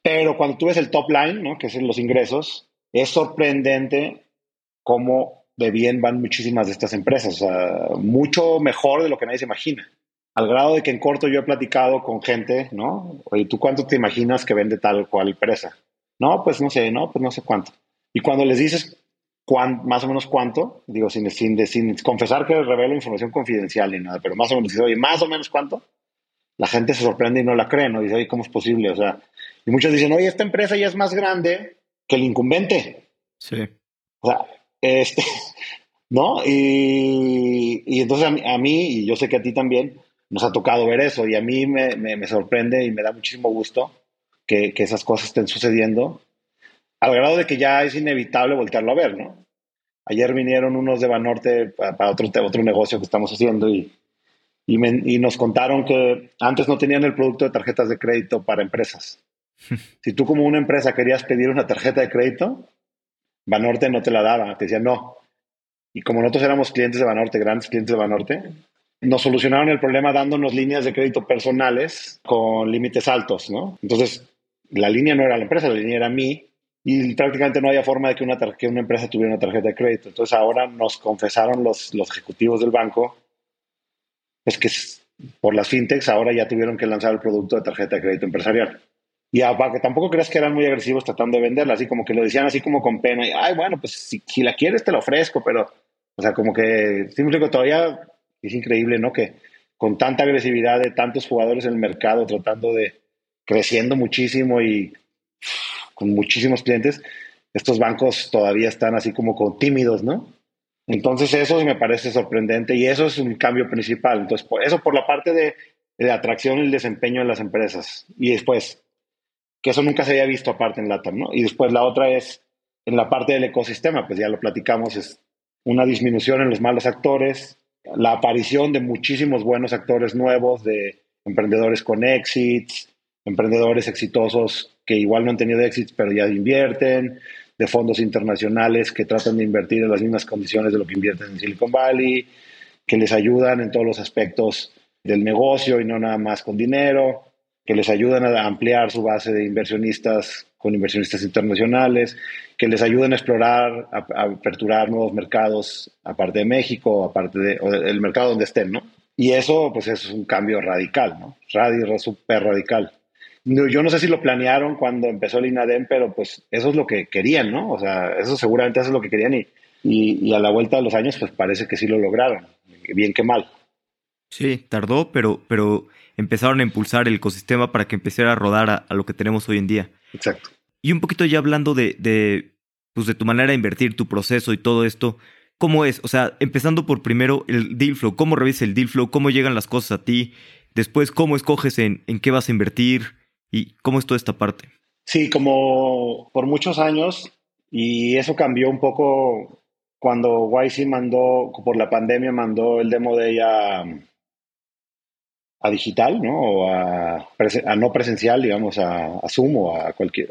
Pero cuando tú ves el top line, ¿no? que es los ingresos, es sorprendente cómo de bien van muchísimas de estas empresas, o sea, mucho mejor de lo que nadie se imagina al grado de que en corto yo he platicado con gente, ¿no? Oye, ¿tú cuánto te imaginas que vende tal cual empresa? No, pues no sé, no, pues no sé cuánto. Y cuando les dices más o menos cuánto, digo, sin, sin, sin confesar que revelo información confidencial ni nada, pero más o menos, oye, más o menos cuánto, la gente se sorprende y no la cree, ¿no? Dice, oye, ¿cómo es posible? O sea, y muchos dicen, oye, esta empresa ya es más grande que el incumbente. Sí. O sea, este, <laughs> ¿no? Y, y entonces a mí, y yo sé que a ti también, nos ha tocado ver eso y a mí me, me, sorprende y me da muchísimo gusto que, que, esas cosas estén sucediendo, al grado de que ya es inevitable voltearlo a ver, ¿no? Ayer vinieron unos de Banorte para, otro, otro negocio que estamos haciendo y, y, y, nos contaron que antes no tenían el producto de tarjetas de crédito para empresas. <laughs> si tú como una empresa querías pedir una tarjeta de crédito, Banorte no te la daba, te decía no. Y como nosotros éramos clientes de Banorte, grandes clientes de Banorte, nos solucionaron el problema dándonos líneas de crédito personales con límites altos, ¿no? Entonces, la línea no era la empresa, la línea era mí y prácticamente no había forma de que una, que una empresa tuviera una tarjeta de crédito. Entonces, ahora nos confesaron los, los ejecutivos del banco, pues que por las fintechs ahora ya tuvieron que lanzar el producto de tarjeta de crédito empresarial. Y para que tampoco creas que eran muy agresivos tratando de venderla, así como que lo decían así como con pena, y, ay, bueno, pues si, si la quieres te la ofrezco, pero, o sea, como que, sí, todavía es increíble, ¿no? Que con tanta agresividad de tantos jugadores en el mercado tratando de creciendo muchísimo y con muchísimos clientes, estos bancos todavía están así como con tímidos, ¿no? Entonces eso me parece sorprendente y eso es un cambio principal. Entonces, por eso por la parte de, de atracción y el desempeño en las empresas. Y después, que eso nunca se había visto aparte en LATAM, ¿no? Y después la otra es en la parte del ecosistema, pues ya lo platicamos, es una disminución en los malos actores, la aparición de muchísimos buenos actores nuevos, de emprendedores con exits, emprendedores exitosos que igual no han tenido éxitos, pero ya invierten, de fondos internacionales que tratan de invertir en las mismas condiciones de lo que invierten en Silicon Valley, que les ayudan en todos los aspectos del negocio y no nada más con dinero, que les ayudan a ampliar su base de inversionistas con inversionistas internacionales, que les ayuden a explorar, a, aperturar nuevos mercados, aparte de México, aparte del mercado donde estén, ¿no? Y eso, pues, es un cambio radical, ¿no? Radio, súper radical. Yo no sé si lo planearon cuando empezó el INADEM, pero pues eso es lo que querían, ¿no? O sea, eso seguramente eso es lo que querían y, y, a la vuelta de los años, pues parece que sí lo lograron, bien que mal. Sí, tardó, pero, pero empezaron a impulsar el ecosistema para que empezara a rodar a, lo que tenemos hoy en día. Exacto. Y un poquito ya hablando de, de, pues de tu manera de invertir, tu proceso y todo esto, ¿cómo es? O sea, empezando por primero el deal flow, ¿cómo revisas el deal flow? ¿Cómo llegan las cosas a ti? Después, ¿cómo escoges en, en qué vas a invertir? ¿Y cómo es toda esta parte? Sí, como por muchos años, y eso cambió un poco cuando YC mandó, por la pandemia, mandó el demo de ella a digital, ¿no? O a, no presencial, digamos, a, Zoom o a cualquier,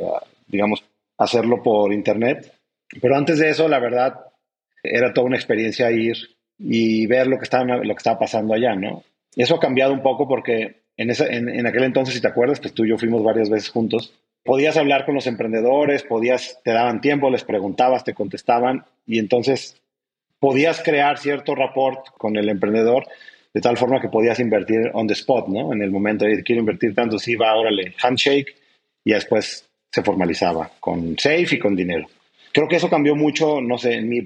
digamos, hacerlo por internet. Pero antes de eso, la verdad, era toda una experiencia ir y ver lo que estaba, lo que estaba pasando allá, ¿no? Eso ha cambiado un poco porque en, esa, en, aquel entonces, si te acuerdas, pues tú y yo fuimos varias veces juntos. Podías hablar con los emprendedores, podías, te daban tiempo, les preguntabas, te contestaban y entonces podías crear cierto rapport con el emprendedor de tal forma que podías invertir on the spot, ¿no? En el momento de quiero invertir tanto, sí, va, órale, handshake, y después se formalizaba con safe y con dinero. Creo que eso cambió mucho, no sé, en mi,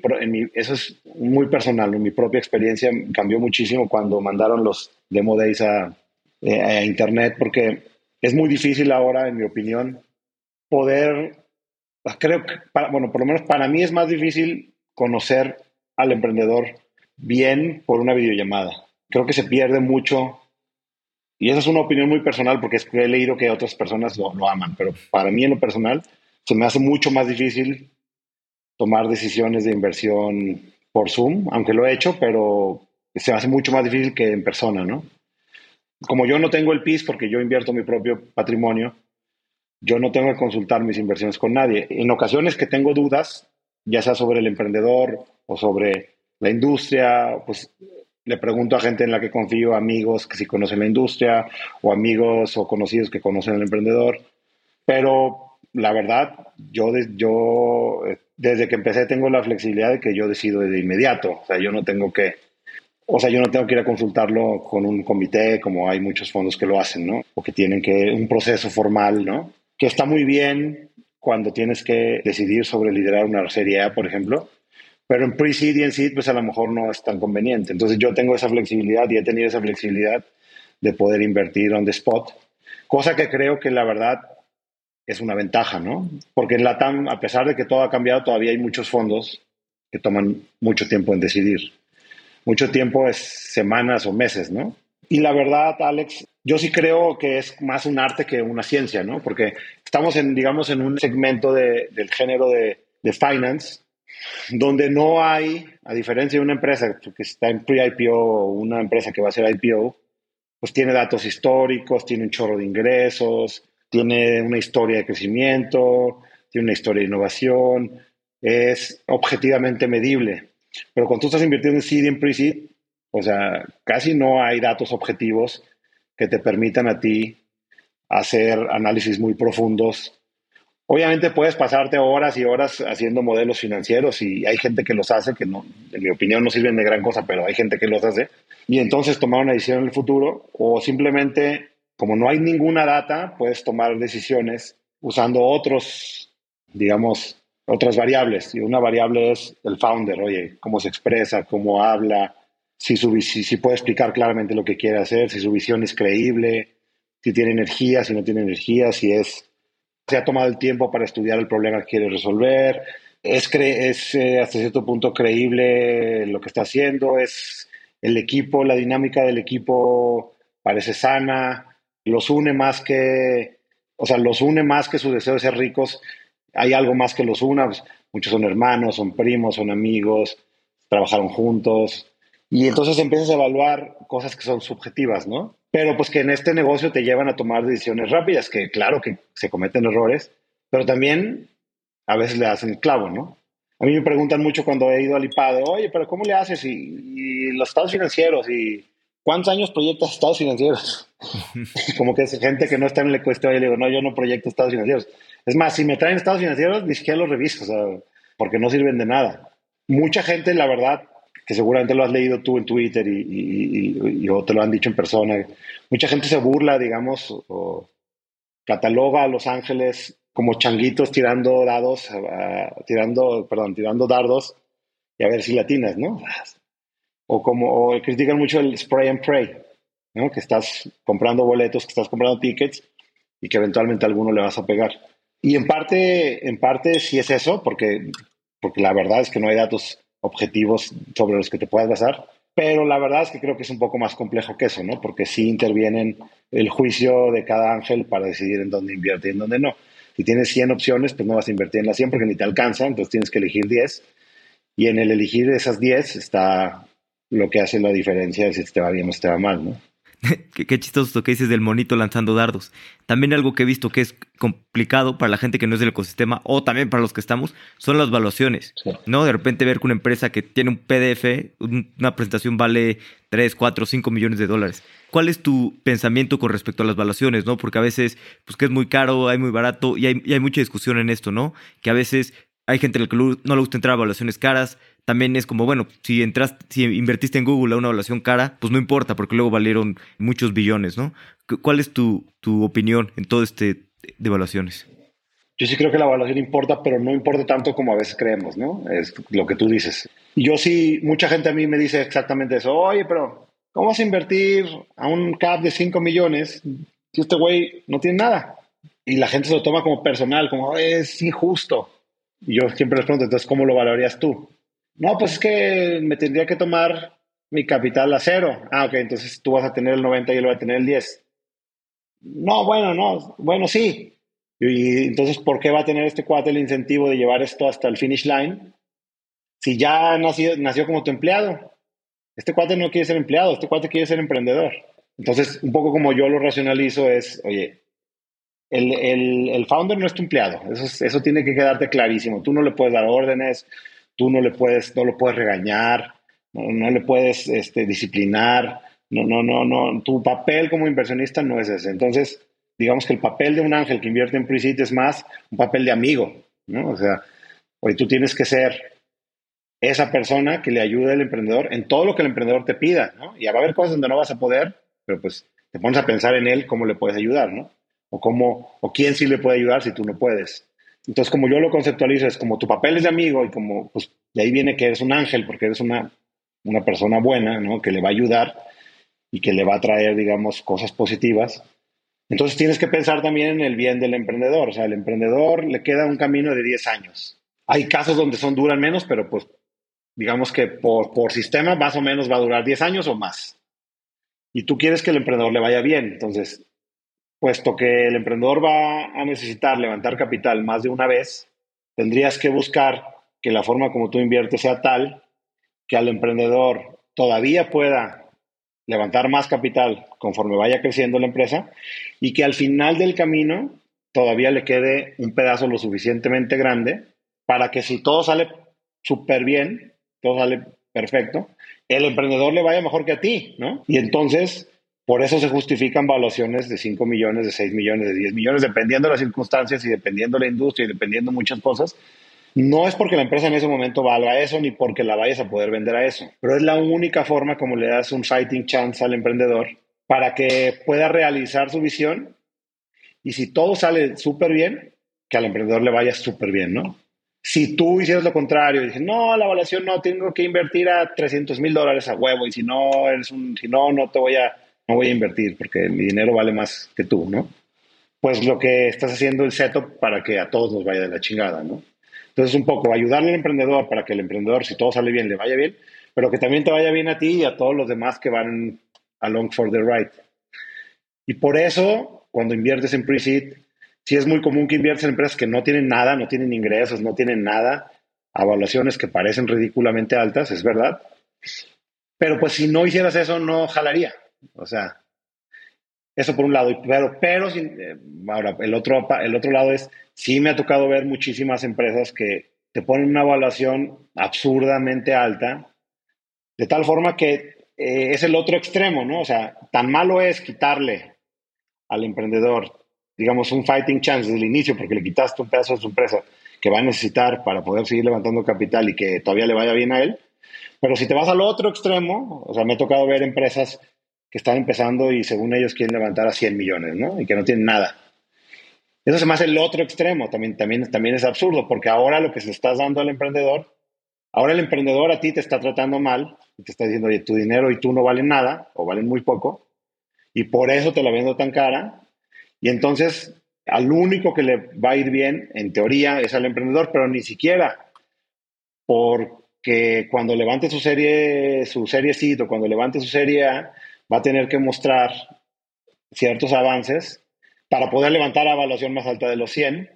eso es muy personal, en mi propia experiencia cambió muchísimo cuando mandaron los demo days a, eh, a internet, porque es muy difícil ahora, en mi opinión, poder, creo que, bueno, por lo menos para mí es más difícil conocer al emprendedor bien por una videollamada creo que se pierde mucho. Y esa es una opinión muy personal porque es que he leído que otras personas lo, aman, pero para mí en lo personal se me hace mucho más difícil tomar decisiones de inversión por Zoom, aunque lo he hecho, pero se me hace mucho más difícil que en persona, ¿no? Como yo no tengo el PIS porque yo invierto mi propio patrimonio, yo no tengo que consultar mis inversiones con nadie. En ocasiones que tengo dudas, ya sea sobre el emprendedor o sobre la industria, pues le pregunto a gente en la que confío, amigos que sí conocen la industria o amigos o conocidos que conocen al emprendedor. Pero la verdad, yo, yo eh, desde que empecé tengo la flexibilidad de que yo decido de inmediato. O sea, yo no tengo que, o sea, yo no tengo que ir a consultarlo con un comité como hay muchos fondos que lo hacen, ¿no? O que tienen que un proceso formal, ¿no? Que está muy bien cuando tienes que decidir sobre liderar una serie A, por ejemplo, pero en pre-seed y en seed, pues a lo mejor no es tan conveniente. Entonces yo tengo esa flexibilidad y he tenido esa flexibilidad de poder invertir on the spot, cosa que creo que la verdad es una ventaja, ¿no? Porque en la TAM, a pesar de que todo ha cambiado, todavía hay muchos fondos que toman mucho tiempo en decidir. Mucho tiempo es semanas o meses, ¿no? Y la verdad, Alex, yo sí creo que es más un arte que una ciencia, ¿no? Porque estamos en, digamos, en un segmento del género de, de finance donde no hay, a diferencia de una empresa que está en pre-IPO o una empresa que va a ser IPO, pues tiene datos históricos, tiene un chorro de ingresos, tiene una historia de crecimiento, tiene una historia de innovación, es objetivamente medible. Pero cuando tú estás invirtiendo en seed y en pre-seed, O sea, casi no hay datos objetivos que te permitan a ti hacer análisis muy profundos. Obviamente puedes pasarte horas y horas haciendo modelos financieros y hay gente que los hace, que no, en mi opinión no sirven de gran cosa, pero hay gente que los hace. Y entonces tomar una decisión en el futuro o simplemente, como no hay ninguna data, puedes tomar decisiones usando otros, digamos, otras variables. Y una variable es el founder, oye, cómo se expresa, cómo habla, si, su, si, si puede explicar claramente lo que quiere hacer, si su visión es creíble, si tiene energía, si no tiene energía, si es, se ha tomado el tiempo para estudiar el problema que quiere resolver, es, es eh, hasta cierto punto creíble lo que está haciendo, es el equipo, la dinámica del equipo parece sana, los une más que, o sea, los une más que su deseo de ser ricos, hay algo más que los una, pues, muchos son hermanos, son primos, son amigos, trabajaron juntos, y entonces empiezas a evaluar cosas que son subjetivas, ¿no? pero pues que en este negocio te llevan a tomar decisiones rápidas, que claro que se cometen errores, pero también a veces le hacen clavo, ¿no? A mí me preguntan mucho cuando he ido al IPADE, oye, pero ¿cómo le haces? Y, los estados financieros, y ¿cuántos años proyectas estados financieros? <laughs> Como que es gente que no está en el cuestión y le digo, no, yo no proyecto estados financieros. Es más, si me traen estados financieros, ni siquiera los reviso, o sea, porque no sirven de nada. Mucha gente, la verdad, que seguramente lo has leído tú en Twitter y, o te lo han dicho en persona. Mucha gente se burla, digamos, o cataloga a Los Ángeles como changuitos tirando dados, tirando, perdón, tirando dardos y a ver si latinas, ¿no? O como critican mucho el spray and pray, ¿no? Que estás comprando boletos, que estás comprando tickets y que eventualmente a alguno le vas a pegar. Y en parte, en parte sí es eso, porque, porque la verdad es que no hay datos objetivos sobre los que te puedas basar. Pero la verdad es que creo que es un poco más complejo que eso, ¿no? Porque sí intervienen el juicio de cada ángel para decidir en dónde invierte y en dónde no. Si tienes 100 opciones, pues no vas a invertir en las 100 porque ni te alcanza, entonces tienes que elegir 10. Y en el elegir esas 10 está lo que hace la diferencia de si te va bien o te va mal, ¿no? <laughs> qué, chistoso lo que dices del monito lanzando dardos. También algo que he visto que es complicado para la gente que no es del ecosistema o también para los que estamos son las valuaciones. ¿No? De repente ver que una empresa que tiene un PDF, una presentación vale 3, 4, 5 millones de dólares. ¿Cuál es tu pensamiento con respecto a las valuaciones, no? Porque a veces, pues que es muy caro, hay muy barato y hay, y hay mucha discusión en esto, ¿no? Que a veces hay gente a la que no le gusta entrar a evaluaciones caras. También es como, bueno, si entras, si invertiste en Google a una evaluación cara, pues no importa, porque luego valieron muchos billones, ¿no? ¿Cuál es tu, tu opinión en todo este de evaluaciones? Yo sí creo que la evaluación importa, pero no importa tanto como a veces creemos, ¿no? Es lo que tú dices. Yo sí, mucha gente a mí me dice exactamente eso. Oye, pero ¿cómo vas a invertir a un cap de 5 millones si este güey no tiene nada? Y la gente se lo toma como personal, como es injusto. Y yo siempre les pregunto, entonces, ¿cómo lo valorarías tú? No, pues es que me tendría que tomar mi capital a cero. Ah, ok, entonces tú vas a tener el 90 y él va a tener el 10. No, bueno, no, bueno, sí. Y, entonces, ¿por qué va a tener este cuate el incentivo de llevar esto hasta el finish line? Si ya nació, nació como tu empleado. Este cuate no quiere ser empleado, este cuate quiere ser emprendedor. Entonces, un poco como yo lo racionalizo es, oye, el, el, founder no es tu empleado, eso, eso tiene que quedarte clarísimo. Tú no le puedes dar órdenes, tú no le puedes, no lo puedes regañar, no, le puedes este, disciplinar, no, no, no, no, tu papel como inversionista no es ese. Entonces, digamos que el papel de un ángel que invierte en pre es más un papel de amigo, ¿no? O sea, hoy tú tienes que ser esa persona que le ayude al emprendedor en todo lo que el emprendedor te pida, ¿no? Y va a haber cosas donde no vas a poder, pero pues te pones a pensar en él cómo le puedes ayudar, ¿no? o cómo, o quién sí le puede ayudar si tú no puedes. Entonces, como yo lo conceptualizo, es como tu papel es de amigo y como, pues, de ahí viene que eres un ángel, porque eres una, una persona buena, ¿no? Que le va a ayudar y que le va a traer, digamos, cosas positivas. Entonces tienes que pensar también en el bien del emprendedor. O sea, al emprendedor le queda un camino de 10 años. Hay casos donde son duran menos, pero pues digamos que por, por sistema más o menos va a durar 10 años o más. Y tú quieres que el emprendedor le vaya bien. Entonces, puesto que el emprendedor va a necesitar levantar capital más de una vez, tendrías que buscar que la forma como tú inviertes sea tal que al emprendedor todavía pueda levantar más capital conforme vaya creciendo la empresa y que al final del camino todavía le quede un pedazo lo suficientemente grande para que si todo sale súper bien, todo sale perfecto, el emprendedor le vaya mejor que a ti, ¿no? Y entonces, por eso se justifican valuaciones de 5 millones, de 6 millones, de 10 millones, dependiendo de las circunstancias y dependiendo de la industria y dependiendo de muchas cosas. No es porque la empresa en ese momento valga eso ni porque la vayas a poder vender a eso, pero es la única forma como le das un fighting chance al emprendedor para que pueda realizar su visión y si todo sale súper bien, que al emprendedor le vaya súper bien, ¿no? Si tú hicieras lo contrario y dices, no, la evaluación no, tengo que invertir a 300 mil dólares a huevo y si no, eres un, si no, no te voy a, no voy a invertir porque mi dinero vale más que tú, ¿no? Pues lo que estás haciendo el setup para que a todos nos vaya de la chingada, ¿no? Entonces, un poco ayudarle al emprendedor para que el emprendedor, si todo sale bien, le vaya bien, pero que también te vaya bien a ti y a todos los demás que van along for the ride. Y por eso, cuando inviertes en pre-seed, sí es muy común que inviertas en empresas que no tienen nada, no tienen ingresos, no tienen nada, evaluaciones que parecen ridículamente altas, es verdad. Pero pues si no hicieras eso, no jalaría. O sea, eso por un lado. Pero, pero eh, ahora, el otro, el otro lado es, sí me ha tocado ver muchísimas empresas que te ponen una evaluación absurdamente alta, de tal forma que eh, es el otro extremo, ¿no? O sea, tan malo es quitarle al emprendedor digamos, un fighting chance desde el inicio porque le quitaste un pedazo de su empresa que va a necesitar para poder seguir levantando capital y que todavía le vaya bien a él. Pero si te vas al otro extremo, o sea, me ha tocado ver empresas que están empezando y según ellos quieren levantar a 100 millones, ¿no? Y que no tienen nada. Eso se me hace el otro extremo, también, también, también es absurdo, porque ahora lo que se está dando al emprendedor, ahora el emprendedor a ti te está tratando mal, y te está diciendo, oye, tu dinero y tú no valen nada, o valen muy poco, y por eso te la vendo tan cara, y entonces, al único que le va a ir bien, en teoría, es al emprendedor, pero ni siquiera porque cuando levante su serie, su serie C o cuando levante su serie A, va a tener que mostrar ciertos avances para poder levantar la evaluación más alta de los 100,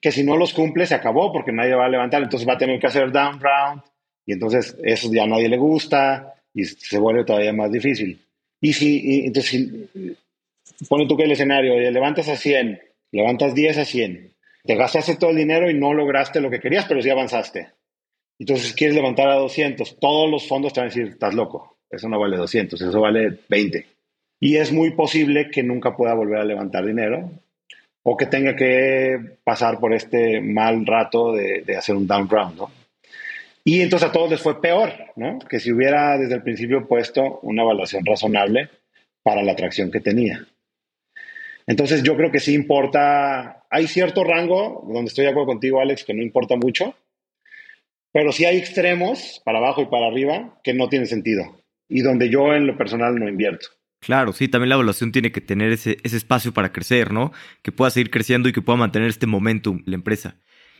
que si no los cumple se acabó porque nadie va a levantar, entonces va a tener que hacer down round y entonces eso ya a nadie le gusta y se vuelve todavía más difícil. Y si, entonces, pone tú que el escenario, levantas a 100, levantas 10 a 100, te gastaste todo el dinero y no lograste lo que querías, pero sí avanzaste. Entonces quieres levantar a 200, todos los fondos te van a decir, estás loco, eso no vale 200, eso vale 20. Y es muy posible que nunca pueda volver a levantar dinero o que tenga que pasar por este mal rato de, de hacer un down round, ¿no? Y entonces a todos les fue peor, ¿no? Que si hubiera desde el principio puesto una evaluación razonable para la atracción que tenía. Entonces yo creo que sí importa, hay cierto rango, donde estoy de acuerdo contigo, Alex, que no importa mucho, pero sí hay extremos, para abajo y para arriba, que no tienen sentido y donde yo en lo personal no invierto. Claro, sí, también la evaluación tiene que tener ese, ese espacio para crecer, ¿no? Que pueda seguir creciendo y que pueda mantener este momentum la empresa.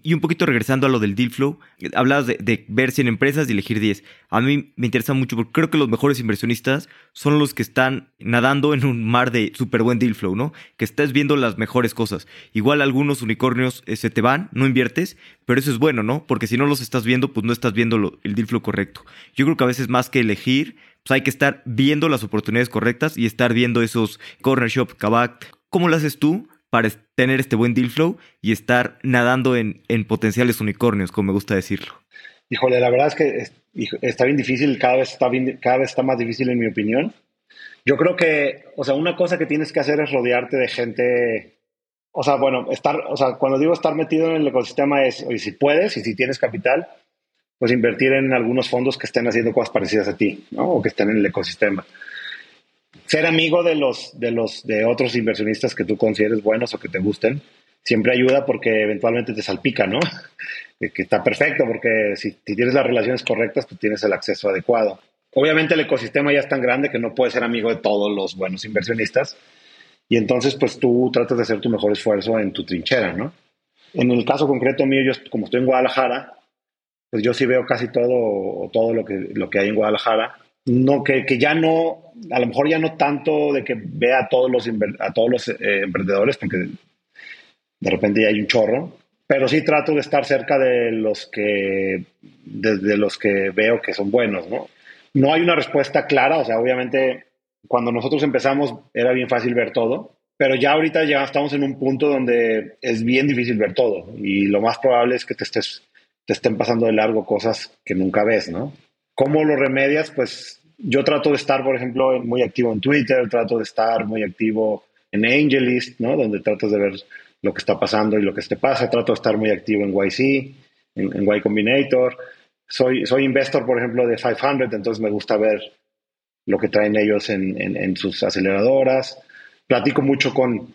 Y un poquito regresando a lo del deal flow, hablabas de, ver 100 empresas y elegir 10. A mí me interesa mucho porque creo que los mejores inversionistas son los que están nadando en un mar de súper buen deal flow, ¿no? Que estás viendo las mejores cosas. Igual algunos unicornios eh, se te van, no inviertes, pero eso es bueno, ¿no? Porque si no los estás viendo, pues no estás viendo el deal flow correcto. Yo creo que a veces más que elegir, pues hay que estar viendo las oportunidades correctas y estar viendo esos corner shop, kabak. ¿Cómo lo haces tú? Para tener este buen deal flow y estar nadando en, potenciales unicornios, como me gusta decirlo? Híjole, la verdad es que está bien difícil, cada vez está, cada vez está más difícil en mi opinión. Yo creo que, o sea, una cosa que tienes que hacer es rodearte de gente, o sea, bueno, estar, o sea, cuando digo estar metido en el ecosistema es, oye, si puedes y si tienes capital, pues invertir en algunos fondos que estén haciendo cosas parecidas a ti, ¿no? O que estén en el ecosistema ser amigo de los, de los, de otros inversionistas que tú consideres buenos o que te gusten, siempre ayuda porque eventualmente te salpica, ¿no? <laughs> que está perfecto porque si, tienes las relaciones correctas, tú tienes el acceso adecuado. Obviamente el ecosistema ya es tan grande que no puedes ser amigo de todos los buenos inversionistas y entonces pues tú tratas de hacer tu mejor esfuerzo en tu trinchera, ¿no? En el caso concreto mío, yo como estoy en Guadalajara, pues yo sí veo casi todo, todo lo que, lo que hay en Guadalajara no, que, que, ya no, a lo mejor ya no tanto de que vea a todos los, a todos los eh, emprendedores, porque de repente ya hay un chorro, pero sí trato de estar cerca de los que, de, los que veo que son buenos, ¿no? No hay una respuesta clara, o sea, obviamente cuando nosotros empezamos era bien fácil ver todo, pero ya ahorita ya estamos en un punto donde es bien difícil ver todo y lo más probable es que te estés te estén pasando de largo cosas que nunca ves, ¿no? ¿Cómo lo remedias? Pues yo trato de estar, por ejemplo, muy activo en Twitter, trato de estar muy activo en AngelList, ¿no? Donde tratas de ver lo que está pasando y lo que te pasa. Trato de estar muy activo en YC, en, Y Combinator. Soy, soy investor, por ejemplo, de 500, entonces me gusta ver lo que traen ellos en, sus aceleradoras. Platico mucho con,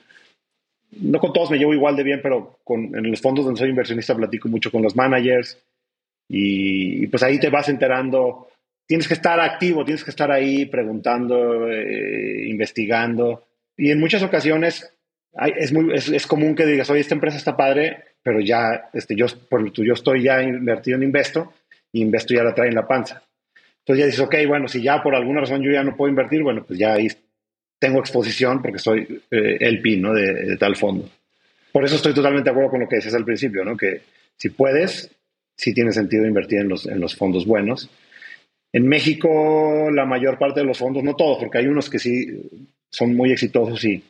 no con todos me llevo igual de bien, pero con, en los fondos donde soy inversionista platico mucho con los managers y, pues ahí te vas enterando. Tienes que estar activo, tienes que estar ahí preguntando, eh, investigando. Y en muchas ocasiones es, muy, es, común que digas, oye, esta empresa está padre, pero ya, este, yo, por, yo estoy ya invertido en Investo y Investo ya la trae en la panza. Entonces ya dices, ok, bueno, si ya por alguna razón yo ya no puedo invertir, bueno, pues ya ahí tengo exposición porque soy eh, el PIN ¿no? de, tal fondo. Por eso estoy totalmente de acuerdo con lo que decías al principio, ¿no? que si puedes, sí tiene sentido invertir en los, en los fondos buenos. En México, la mayor parte de los fondos, no todos, porque hay unos que sí son muy exitosos y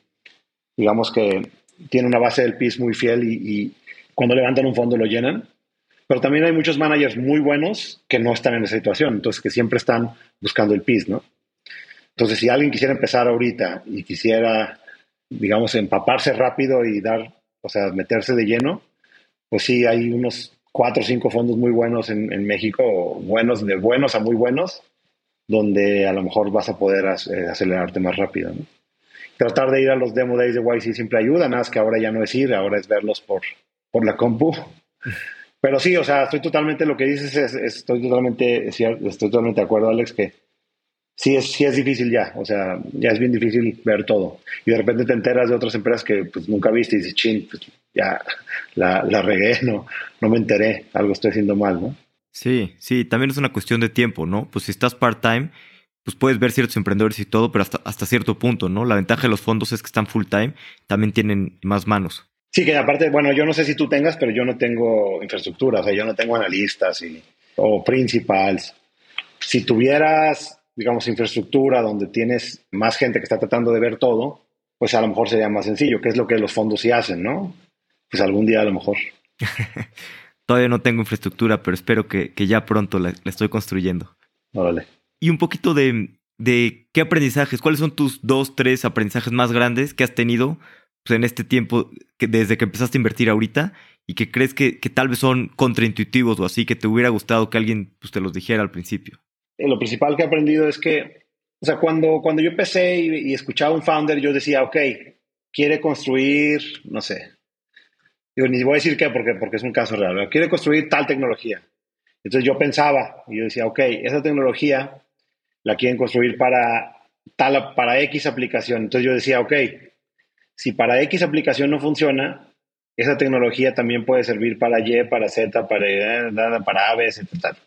digamos que tienen una base del PIS muy fiel y cuando levantan un fondo lo llenan. Pero también hay muchos managers muy buenos que no están en esa situación, entonces que siempre están buscando el PIS, ¿no? Entonces, si alguien quisiera empezar ahorita y quisiera, digamos, empaparse rápido y dar, o sea, meterse de lleno, pues sí, hay unos cuatro o cinco fondos muy buenos en, México, buenos, de buenos a muy buenos, donde a lo mejor vas a poder eh, acelerarte más rápido, ¿no? Tratar de ir a los demo days de YC siempre ayuda, nada más que ahora ya no es ir, ahora es verlos por, por la compu. <laughs> Pero sí, o sea, estoy totalmente, lo que dices es, estoy totalmente, estoy totalmente de acuerdo, Alex, que sí es, sí es difícil ya, o sea, ya es bien difícil ver todo. Y de repente te enteras de otras empresas que pues, nunca viste y dices, chin, pues, ya la, la regué, no, no me enteré, algo estoy haciendo mal, ¿no? Sí, sí, también es una cuestión de tiempo, ¿no? Pues si estás part-time, pues puedes ver ciertos emprendedores y todo, pero hasta, hasta cierto punto, ¿no? La ventaja de los fondos es que están full-time, también tienen más manos. Sí, que aparte, bueno, yo no sé si tú tengas, pero yo no tengo infraestructura, o sea, yo no tengo analistas y, o principals. Si tuvieras, digamos, infraestructura donde tienes más gente que está tratando de ver todo, pues a lo mejor sería más sencillo, que es lo que los fondos sí hacen, ¿no? Pues algún día a lo mejor. <laughs> Todavía no tengo infraestructura, pero espero que, ya pronto la, estoy construyendo. Órale. Y un poquito de, de qué aprendizajes, cuáles son tus dos, tres aprendizajes más grandes que has tenido pues, en este tiempo, que desde que empezaste a invertir ahorita, y que crees que, tal vez son contraintuitivos o así, que te hubiera gustado que alguien pues, te los dijera al principio? Eh, lo principal que he aprendido es que, o sea, cuando, cuando yo empecé y, escuchaba a un founder, yo decía, ok, quiere construir, no sé, digo, ni voy a decir qué, porque, porque es un caso real, quiere construir tal tecnología. Entonces yo pensaba, y yo decía, ok, esa tecnología la quieren construir para tal, para X aplicación. Entonces yo decía, ok, si para X aplicación no funciona, esa tecnología también puede servir para Y, para Z, para, eh, para A, B, etc.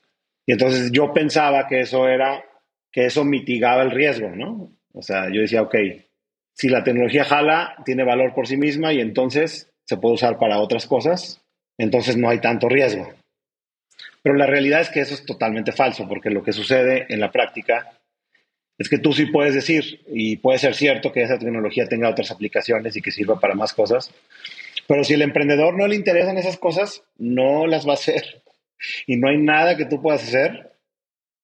Y entonces yo pensaba que eso era, que eso mitigaba el riesgo, ¿no? O sea, yo decía, ok, si la tecnología jala, tiene valor por sí misma y entonces se puede usar para otras cosas, entonces no hay tanto riesgo. Pero la realidad es que eso es totalmente falso, porque lo que sucede en la práctica es que tú sí puedes decir, y puede ser cierto que esa tecnología tenga otras aplicaciones y que sirva para más cosas, pero si el emprendedor no le interesan esas cosas, no las va a hacer. Y no hay nada que tú puedas hacer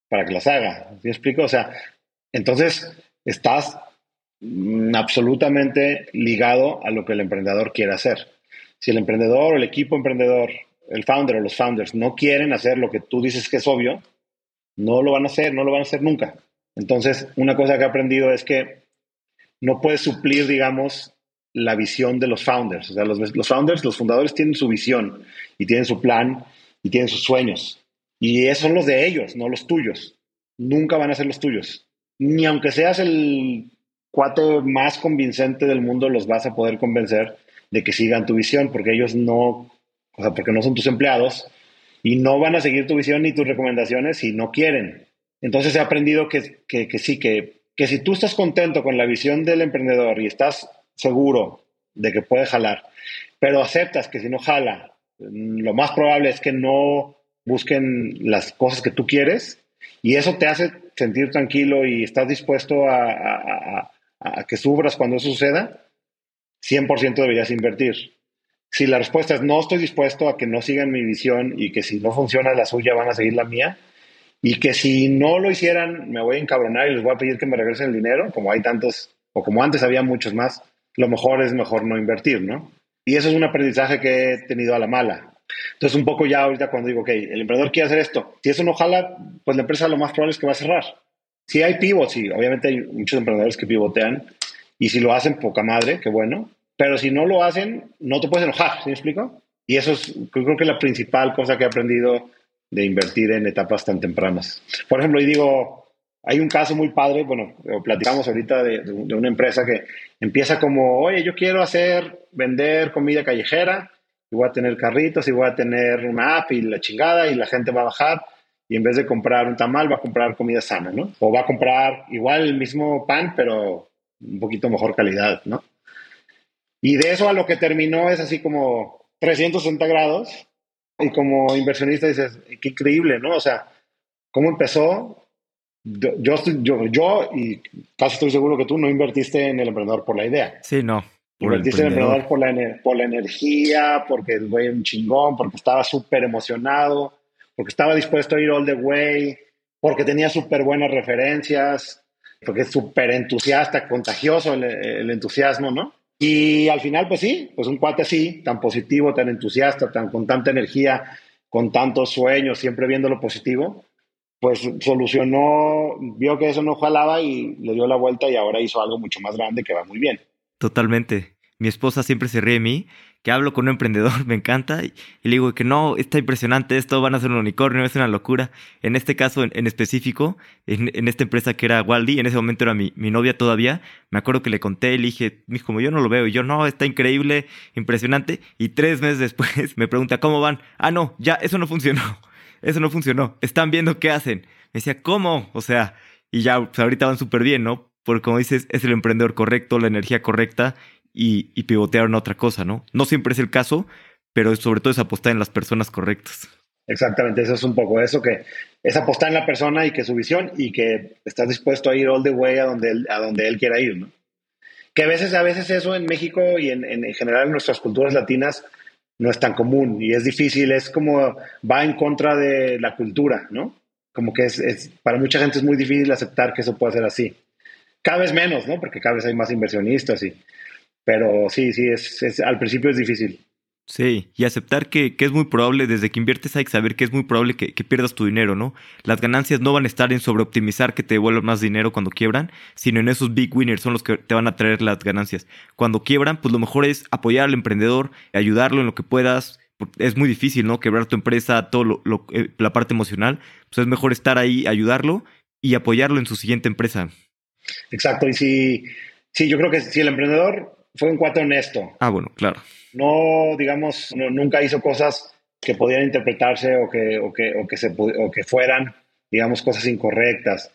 para que las haga. ¿Me explico? O sea, entonces estás mm, absolutamente ligado a lo que el emprendedor quiere hacer. Si el emprendedor el equipo emprendedor, el founder o los founders no quieren hacer lo que tú dices que es obvio, no lo van a hacer, no lo van a hacer nunca. Entonces, una cosa que he aprendido es que no puedes suplir, digamos, la visión de los founders. O sea, los, founders, los fundadores tienen su visión y tienen su plan y tienen sus sueños. Y esos son los de ellos, no los tuyos. Nunca van a ser los tuyos. Ni aunque seas el cuate más convincente del mundo, los vas a poder convencer de que sigan tu visión, porque ellos no, o sea, porque no son tus empleados y no van a seguir tu visión ni tus recomendaciones si no quieren. Entonces he aprendido que, sí, que, que si tú estás contento con la visión del emprendedor y estás seguro de que puede jalar, pero aceptas que si no jala, lo más probable es que no busquen las cosas que tú quieres y eso te hace sentir tranquilo y estás dispuesto a, que sufras cuando eso suceda, 100% deberías invertir. Si la respuesta es no estoy dispuesto a que no sigan mi visión y que si no funciona la suya van a seguir la mía, y que si no lo hicieran me voy a encabronar y les voy a pedir que me regresen el dinero, como hay tantos, o como antes había muchos más, lo mejor es mejor no invertir, ¿no? Y eso es un aprendizaje que he tenido a la mala. Entonces, un poco ya ahorita cuando digo, ok, el emprendedor quiere hacer esto, si eso no jala, pues la empresa lo más probable es que va a cerrar. Si hay pivots, sí, obviamente hay muchos emprendedores que pivotean y si lo hacen, poca madre, qué bueno. Pero si no lo hacen, no te puedes enojar, ¿sí me explico? Y eso es, creo que es la principal cosa que he aprendido de invertir en etapas tan tempranas. Por ejemplo, y digo, hay un caso muy padre, bueno, platicamos ahorita de, de, una empresa que empieza como, oye, yo quiero hacer, vender comida callejera, y voy a tener carritos, y voy a tener una app y la chingada, y la gente va a bajar, y en vez de comprar un tamal, va a comprar comida sana, ¿no? O va a comprar igual el mismo pan, pero un poquito mejor calidad, ¿no? Y de eso a lo que terminó es así como 360 grados, y como inversionista dices, qué increíble, ¿no? O sea, ¿cómo empezó? Yo, yo, yo, y casi estoy seguro que tú no invertiste en el emprendedor por la idea. Sí, no. Invertiste en el emprendedor por la, por la energía, porque es un chingón, porque estaba súper emocionado, porque estaba dispuesto a ir all the way, porque tenía súper buenas referencias, porque es súper entusiasta, contagioso el, el, entusiasmo, ¿no? Y al final, pues sí, pues un cuate así, tan positivo, tan entusiasta, tan con tanta energía, con tantos sueños, siempre viendo lo positivo, pues solucionó, vio que eso no jalaba y le dio la vuelta y ahora hizo algo mucho más grande que va muy bien. Totalmente. Mi esposa siempre se ríe de mí, que hablo con un emprendedor, <laughs> me encanta, y, le digo que no, está impresionante esto, van a ser un unicornio, es una locura. En este caso en, específico, en, esta empresa que era Waldi, en ese momento era mi, novia todavía, me acuerdo que le conté, le dije, como yo no lo veo, y yo no, está increíble, impresionante, y tres meses <laughs> después me pregunta, ¿cómo van? Ah, no, ya, eso no funcionó, <laughs> eso no funcionó, están viendo qué hacen. Me decía, ¿cómo? O sea, y ya, pues ahorita van súper bien, ¿no? Porque como dices, es el emprendedor correcto, la energía correcta y, pivotear en otra cosa, ¿no? No siempre es el caso, pero sobre todo es apostar en las personas correctas. Exactamente, eso es un poco eso, que es apostar en la persona y que su visión y que estás dispuesto a ir all the way a donde él, a donde él quiera ir, ¿no? Que a veces, a veces eso en México y en, en, general en nuestras culturas latinas no es tan común y es difícil, es como va en contra de la cultura, ¿no? Como que es, es para mucha gente es muy difícil aceptar que eso pueda ser así cada vez menos, ¿no? Porque cada vez hay más inversionistas y... Pero sí, sí, es, al principio es difícil. Sí, y aceptar que, es muy probable, desde que inviertes hay que saber que es muy probable que, pierdas tu dinero, ¿no? Las ganancias no van a estar en sobreoptimizar que te devuelvan más dinero cuando quiebran, sino en esos big winners son los que te van a traer las ganancias. Cuando quiebran, pues lo mejor es apoyar al emprendedor, ayudarlo en lo que puedas. Es muy difícil, ¿no? Quebrar tu empresa, todo lo, eh, la parte emocional. Pues es mejor estar ahí, ayudarlo y apoyarlo en su siguiente empresa. Exacto, y si, sí, yo creo que si el emprendedor fue un cuate honesto. Ah, bueno, claro. No, digamos, nunca hizo cosas que podían interpretarse o que, o que, o que, se, o que fueran, digamos, cosas incorrectas.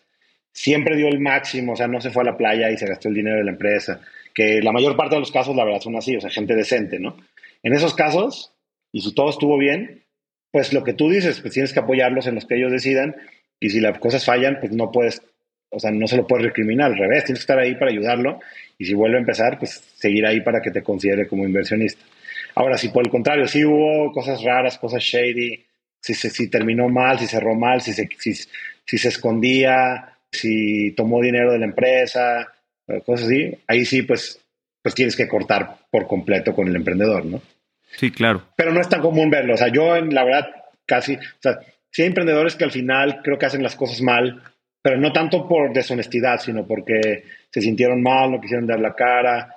Siempre dio el máximo, o sea, no se fue a la playa y se gastó el dinero de la empresa. Que la mayor parte de los casos, la verdad, son así, o sea, gente decente, ¿no? En esos casos, y si todo estuvo bien, pues lo que tú dices, pues tienes que apoyarlos en los que ellos decidan, y si las cosas fallan, pues no puedes o sea, no se lo puedes recriminar, al revés, tienes que estar ahí para ayudarlo y si vuelve a empezar, pues seguir ahí para que te considere como inversionista. Ahora, si por el contrario, si hubo cosas raras, cosas shady, si, si terminó mal, si cerró mal, si se, si, si se escondía, si tomó dinero de la empresa, eh, cosas así, ahí sí, pues, pues tienes que cortar por completo con el emprendedor, ¿no? Sí, claro. Pero no es tan común verlo. O sea, yo, en la verdad, casi, o sea, sí hay emprendedores que al final creo que hacen las cosas mal pero no tanto por deshonestidad, sino porque se sintieron mal, no quisieron dar la cara,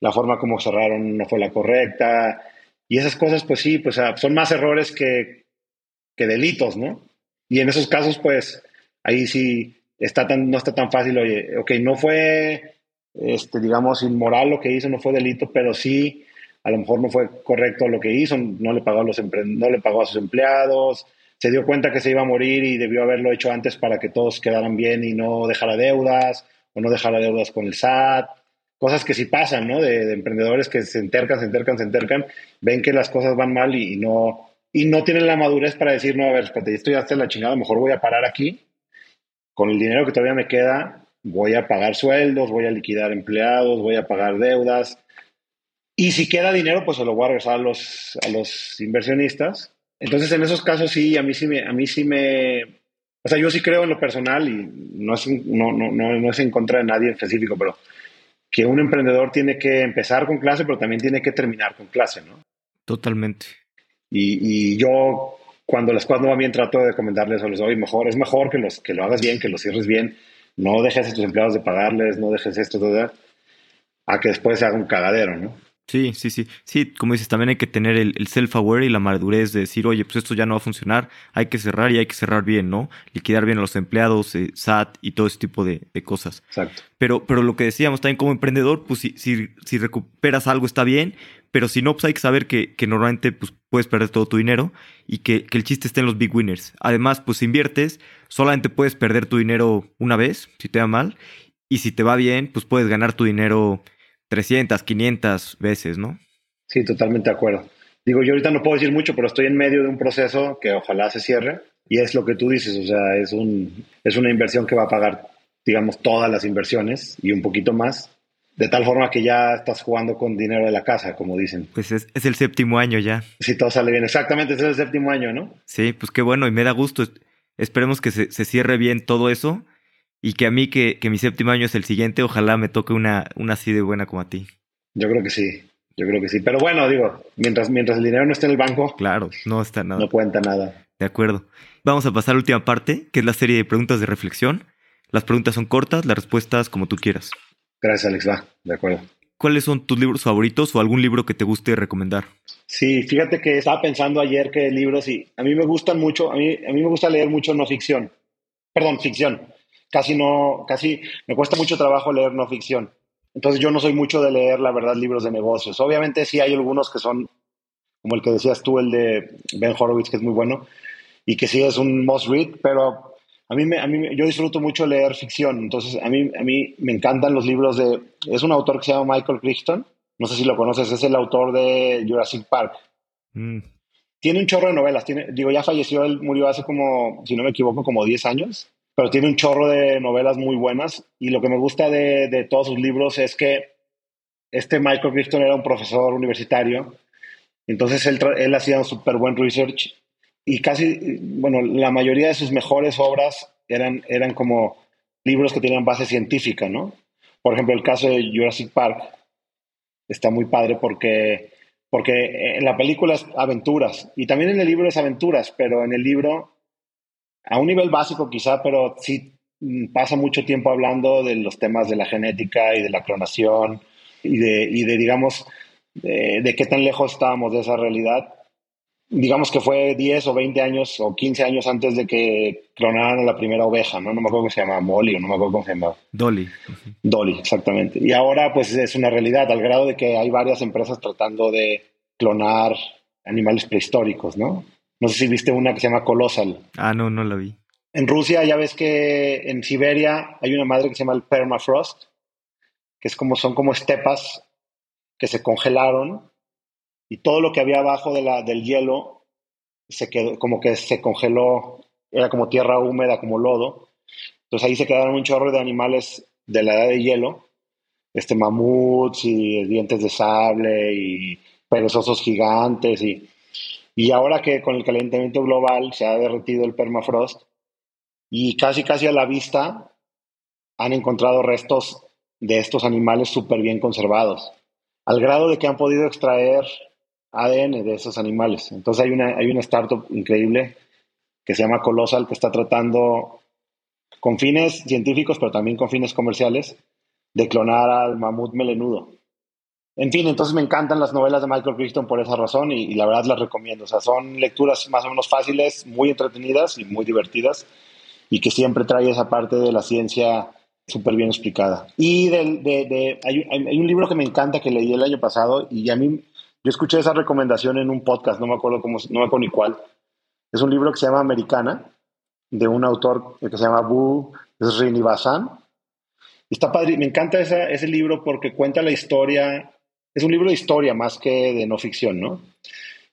la forma como cerraron no fue la correcta, y esas cosas, pues sí, pues ah, son más errores que, delitos, ¿no? Y en esos casos, pues ahí sí está tan, no está tan fácil, oye, ok, no fue, este, digamos, inmoral lo que hizo, no fue delito, pero sí, a lo mejor no fue correcto lo que hizo, no le pagó a, los no le pagó a sus empleados, se dio cuenta que se iba a morir y debió haberlo hecho antes para que todos quedaran bien y no dejara deudas o no dejara deudas con el SAT. Cosas que sí pasan, ¿no? De, emprendedores que se entercan, se entercan, se entercan, ven que las cosas van mal y, no, y no tienen la madurez para decir, no, a ver, espérate, esto ya está la chingada, mejor voy a parar aquí. Con el dinero que todavía me queda, voy a pagar sueldos, voy a liquidar empleados, voy a pagar deudas. Y si queda dinero, pues se lo voy a regresar a los, a los inversionistas entonces, en esos casos sí, a mí sí me, a mí sí me, O sea, yo sí creo en lo personal y no es, no, no, no, es en contra de nadie en específico, pero que un emprendedor tiene que empezar con clase, pero también tiene que terminar con clase, ¿no? Totalmente. Y, y yo, cuando las cosas no van bien, trato de recomendarles a los hoy mejor, es mejor que, los, que lo hagas bien, que lo cierres bien, no dejes a tus empleados de pagarles, no dejes esto, todo, a que después se haga un cagadero, ¿no? Sí, sí, sí. Sí, como dices, también hay que tener el, self-aware y la madurez de decir, oye, pues esto ya no va a funcionar, hay que cerrar y hay que cerrar bien, ¿no? Liquidar bien a los empleados, eh, SAT y todo ese tipo de, cosas. Exacto. Pero, pero lo que decíamos también como emprendedor, pues si, si, si recuperas algo está bien, pero si no, pues hay que saber que, que normalmente pues, puedes perder todo tu dinero y que, que, el chiste está en los big winners. Además, pues si inviertes, solamente puedes perder tu dinero una vez, si te va mal, y si te va bien, pues puedes ganar tu dinero 300, 500 veces, ¿no? Sí, totalmente de acuerdo. Digo, yo ahorita no puedo decir mucho, pero estoy en medio de un proceso que ojalá se cierre y es lo que tú dices, o sea, es, un, es una inversión que va a pagar, digamos, todas las inversiones y un poquito más, de tal forma que ya estás jugando con dinero de la casa, como dicen. Pues es, el séptimo año ya. Si todo sale bien, exactamente, es el séptimo año, ¿no? Sí, pues qué bueno y me da gusto. Esperemos que se, se cierre bien todo eso y que a mí, que, que, mi séptimo año es el siguiente, ojalá me toque una, una así de buena como a ti. Yo creo que sí, yo creo que sí. Pero bueno, digo, mientras, mientras el dinero no esté en el banco. Claro, no está nada. No cuenta nada. De acuerdo. Vamos a pasar a la última parte, que es la serie de preguntas de reflexión. Las preguntas son cortas, las respuestas como tú quieras. Gracias, Alex. Va, de acuerdo. ¿Cuáles son tus libros favoritos o algún libro que te guste recomendar? Sí, fíjate que estaba pensando ayer que libros y a mí me gustan mucho, a mí, a mí me gusta leer mucho no ficción. Perdón, ficción casi no, casi me cuesta mucho trabajo leer no ficción. Entonces yo no soy mucho de leer, la verdad, libros de negocios. Obviamente sí hay algunos que son, como el que decías tú, el de Ben Horowitz, que es muy bueno, y que sí es un must read, pero a mí, me, a mí yo disfruto mucho leer ficción. Entonces a mí, a mí me encantan los libros de... Es un autor que se llama Michael Crichton, no sé si lo conoces, es el autor de Jurassic Park. Mm. Tiene un chorro de novelas, tiene, digo, ya falleció, él murió hace como, si no me equivoco, como 10 años pero tiene un chorro de novelas muy buenas y lo que me gusta de, todos sus libros es que este Michael Crichton era un profesor universitario, entonces él, él hacía un súper buen research y casi, bueno, la mayoría de sus mejores obras eran, eran como libros que tenían base científica, ¿no? Por ejemplo, el caso de Jurassic Park está muy padre porque, porque en la película es aventuras y también en el libro es aventuras, pero en el libro a un nivel básico quizá, pero sí mm, pasa mucho tiempo hablando de los temas de la genética y de la clonación y de, y de digamos, de, qué tan lejos estábamos de esa realidad. Digamos que fue 10 o 20 años o 15 años antes de que clonaran a la primera oveja, ¿no? No me acuerdo cómo se llama, Molly o no me acuerdo cómo se llama. Dolly. Dolly, exactamente. Y ahora pues es una realidad, al grado de que hay varias empresas tratando de clonar animales prehistóricos, ¿no? No sé si viste una que se llama Colossal. Ah, no, no la vi. En Rusia ya ves que en Siberia hay una madre que se llama el permafrost, que es como, son como estepas que se congelaron y todo lo que había abajo de la, del hielo se quedó, como que se congeló, era como tierra húmeda, como lodo. Entonces ahí se quedaron un chorro de animales de la edad de hielo, este mamuts y dientes de sable y perezosos gigantes y y ahora que con el calentamiento global se ha derretido el permafrost y casi casi a la vista han encontrado restos de estos animales súper bien conservados, al grado de que han podido extraer ADN de esos animales. Entonces hay una, hay una startup increíble que se llama Colossal que está tratando con fines científicos, pero también con fines comerciales, de clonar al mamut melenudo. En fin, entonces me encantan las novelas de Michael Crichton por esa razón y, la verdad las recomiendo. O sea, son lecturas más o menos fáciles, muy entretenidas y muy divertidas y que siempre trae esa parte de la ciencia súper bien explicada. Y hay, un libro que me encanta que leí el año pasado y a mí, yo escuché esa recomendación en un podcast, no me acuerdo, cómo, no me acuerdo ni cuál. Es un libro que se llama Americana, de un autor que se llama Bu Srinivasan. Está padre, me encanta ese libro porque cuenta la historia es un libro de historia más que de no ficción, ¿no?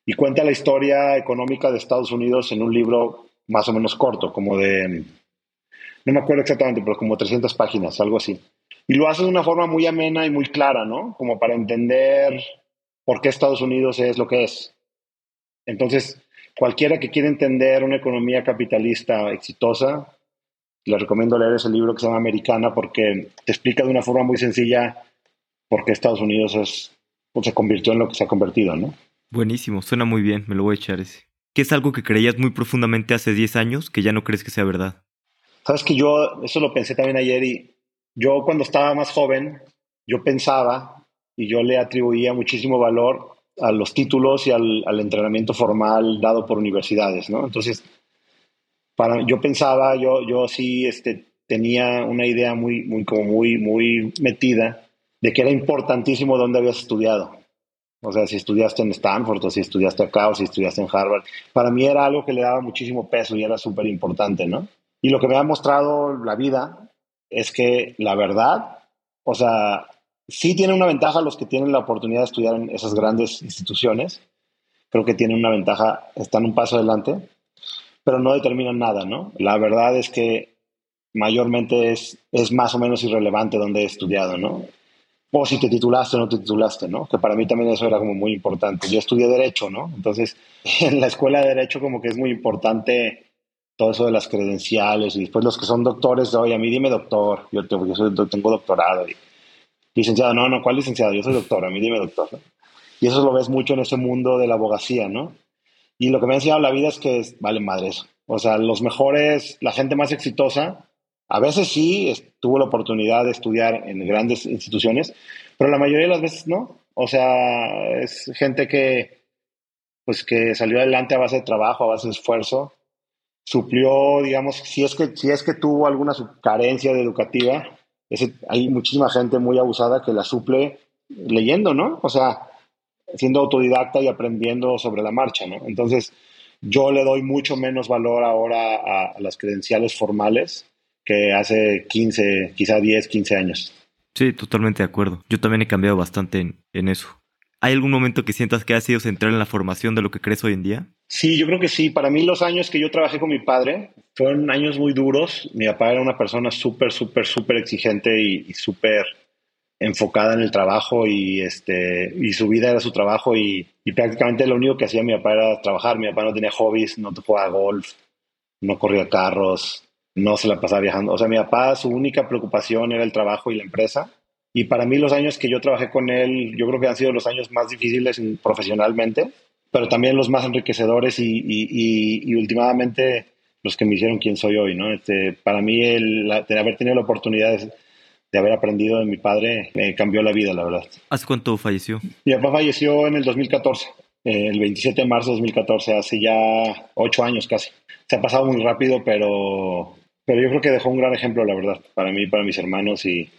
Y cuenta la historia económica de Estados Unidos en un libro más o menos corto, como de, no me acuerdo exactamente, pero como 300 páginas, algo así. Y lo hace de una forma muy amena y muy clara, ¿no? Como para entender por qué Estados Unidos es lo que es. Entonces, cualquiera que quiera entender una economía capitalista exitosa, le recomiendo leer ese libro que se llama Americana porque te explica de una forma muy sencilla por qué Estados Unidos es, pues, se convirtió en lo que se ha convertido, ¿no? Buenísimo, suena muy bien, me lo voy a echar ese. ¿Qué es algo que creías muy profundamente hace 10 años que ya no crees que sea verdad? Sabes que yo, eso lo pensé también ayer y yo cuando estaba más joven, yo pensaba y yo le atribuía muchísimo valor a los títulos y al, al entrenamiento formal dado por universidades, ¿no? Entonces, para, yo pensaba, yo, yo sí este, tenía una idea muy, muy, como muy, muy metida de que era importantísimo dónde habías estudiado. O sea, si estudiaste en Stanford o si estudiaste acá o si estudiaste en Harvard. Para mí era algo que le daba muchísimo peso y era súper importante, ¿no? Y lo que me ha mostrado la vida es que la verdad, o sea, sí tiene una ventaja los que tienen la oportunidad de estudiar en esas grandes instituciones. Creo que tienen una ventaja, están un paso adelante, pero no determinan nada, ¿no? La verdad es que mayormente es, es más o menos irrelevante dónde he estudiado, ¿no? O si te titulaste o no te titulaste, ¿no? Que para mí también eso era como muy importante. Yo estudié Derecho, ¿no? Entonces, <laughs> en la escuela de Derecho como que es muy importante todo eso de las credenciales y después los que son doctores, oye, a mí dime doctor, yo, tengo, yo tengo doctorado. Y, licenciado, no, no, ¿cuál licenciado? Yo soy doctor, a mí dime doctor. Y eso lo ves mucho en ese mundo de la abogacía, ¿no? Y lo que me ha enseñado la vida es que vale madre eso. O sea, los mejores, la gente más exitosa, a veces sí tuvo la oportunidad de estudiar en grandes instituciones, pero la mayoría de las veces no. O sea, es gente que, pues, que salió adelante a base de trabajo, a base de esfuerzo, suplió, digamos, si es que, si es que tuvo alguna carencia de educativa, hay muchísima gente muy abusada que la suple leyendo, ¿no? O sea, siendo autodidacta y aprendiendo sobre la marcha, ¿no? Entonces, yo le doy mucho menos valor ahora a las credenciales formales que hace 15, quizá 10, 15 años. Sí, totalmente de acuerdo. Yo también he cambiado bastante en, eso. ¿Hay algún momento que sientas que ha sido central en la formación de lo que crees hoy en día? Sí, yo creo que sí. Para mí los años que yo trabajé con mi padre fueron años muy duros. Mi papá era una persona súper, súper, súper exigente y, súper enfocada en el trabajo y, este, y su vida era su trabajo y, y, prácticamente lo único que hacía mi papá era trabajar. Mi papá no tenía hobbies, no jugaba golf, no corría carros, no se la pasaba viajando. O sea, mi papá, su única preocupación era el trabajo y la empresa. Y para mí los años que yo trabajé con él, yo creo que han sido los años más difíciles profesionalmente, pero también los más enriquecedores y, y, últimamente los que me hicieron quien soy hoy, ¿no? Este, para mí el, haber tenido la oportunidad de, haber aprendido de mi padre me cambió la vida, la verdad. ¿Hace cuánto falleció? Mi papá falleció en el 2014, eh, el 27 de marzo de 2014, hace ya ocho años casi. Se ha pasado muy rápido, pero pero yo creo que dejó un gran ejemplo, la verdad, para mí, para mis hermanos y,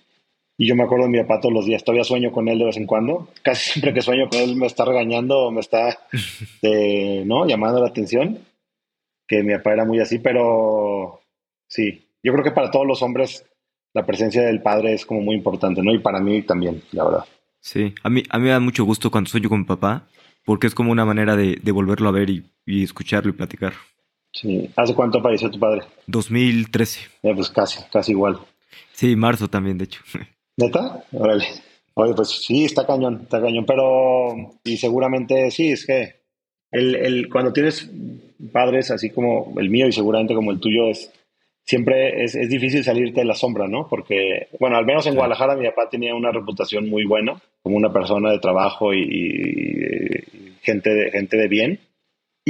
y yo me acuerdo de mi papá todos los días, todavía sueño con él de vez en cuando. Casi <laughs> siempre que sueño con él me está regañando o me está <laughs> eh, ¿no? llamando la atención, que mi papá era muy así, pero sí, yo creo que para todos los hombres la presencia del padre es como muy importante, ¿no? Y para mí también, la verdad. Sí, a mí, a mí me da mucho gusto cuando sueño con mi papá, porque es como una manera de, de volverlo a ver y, y escucharlo y platicar. Sí. ¿Hace cuánto falleció tu padre? 2013. pues casi, casi igual. Sí, marzo también, de hecho. <laughs> ¿Neta? Órale. Oye, pues sí, está cañón, está cañón, pero y seguramente sí, es que el, el, cuando tienes padres así como el mío y seguramente como el tuyo, es siempre es, es difícil salirte de la sombra, ¿no? Porque, bueno, al menos en Guadalajara mi papá tenía una reputación muy buena como una persona de trabajo y, y gente, de, gente de bien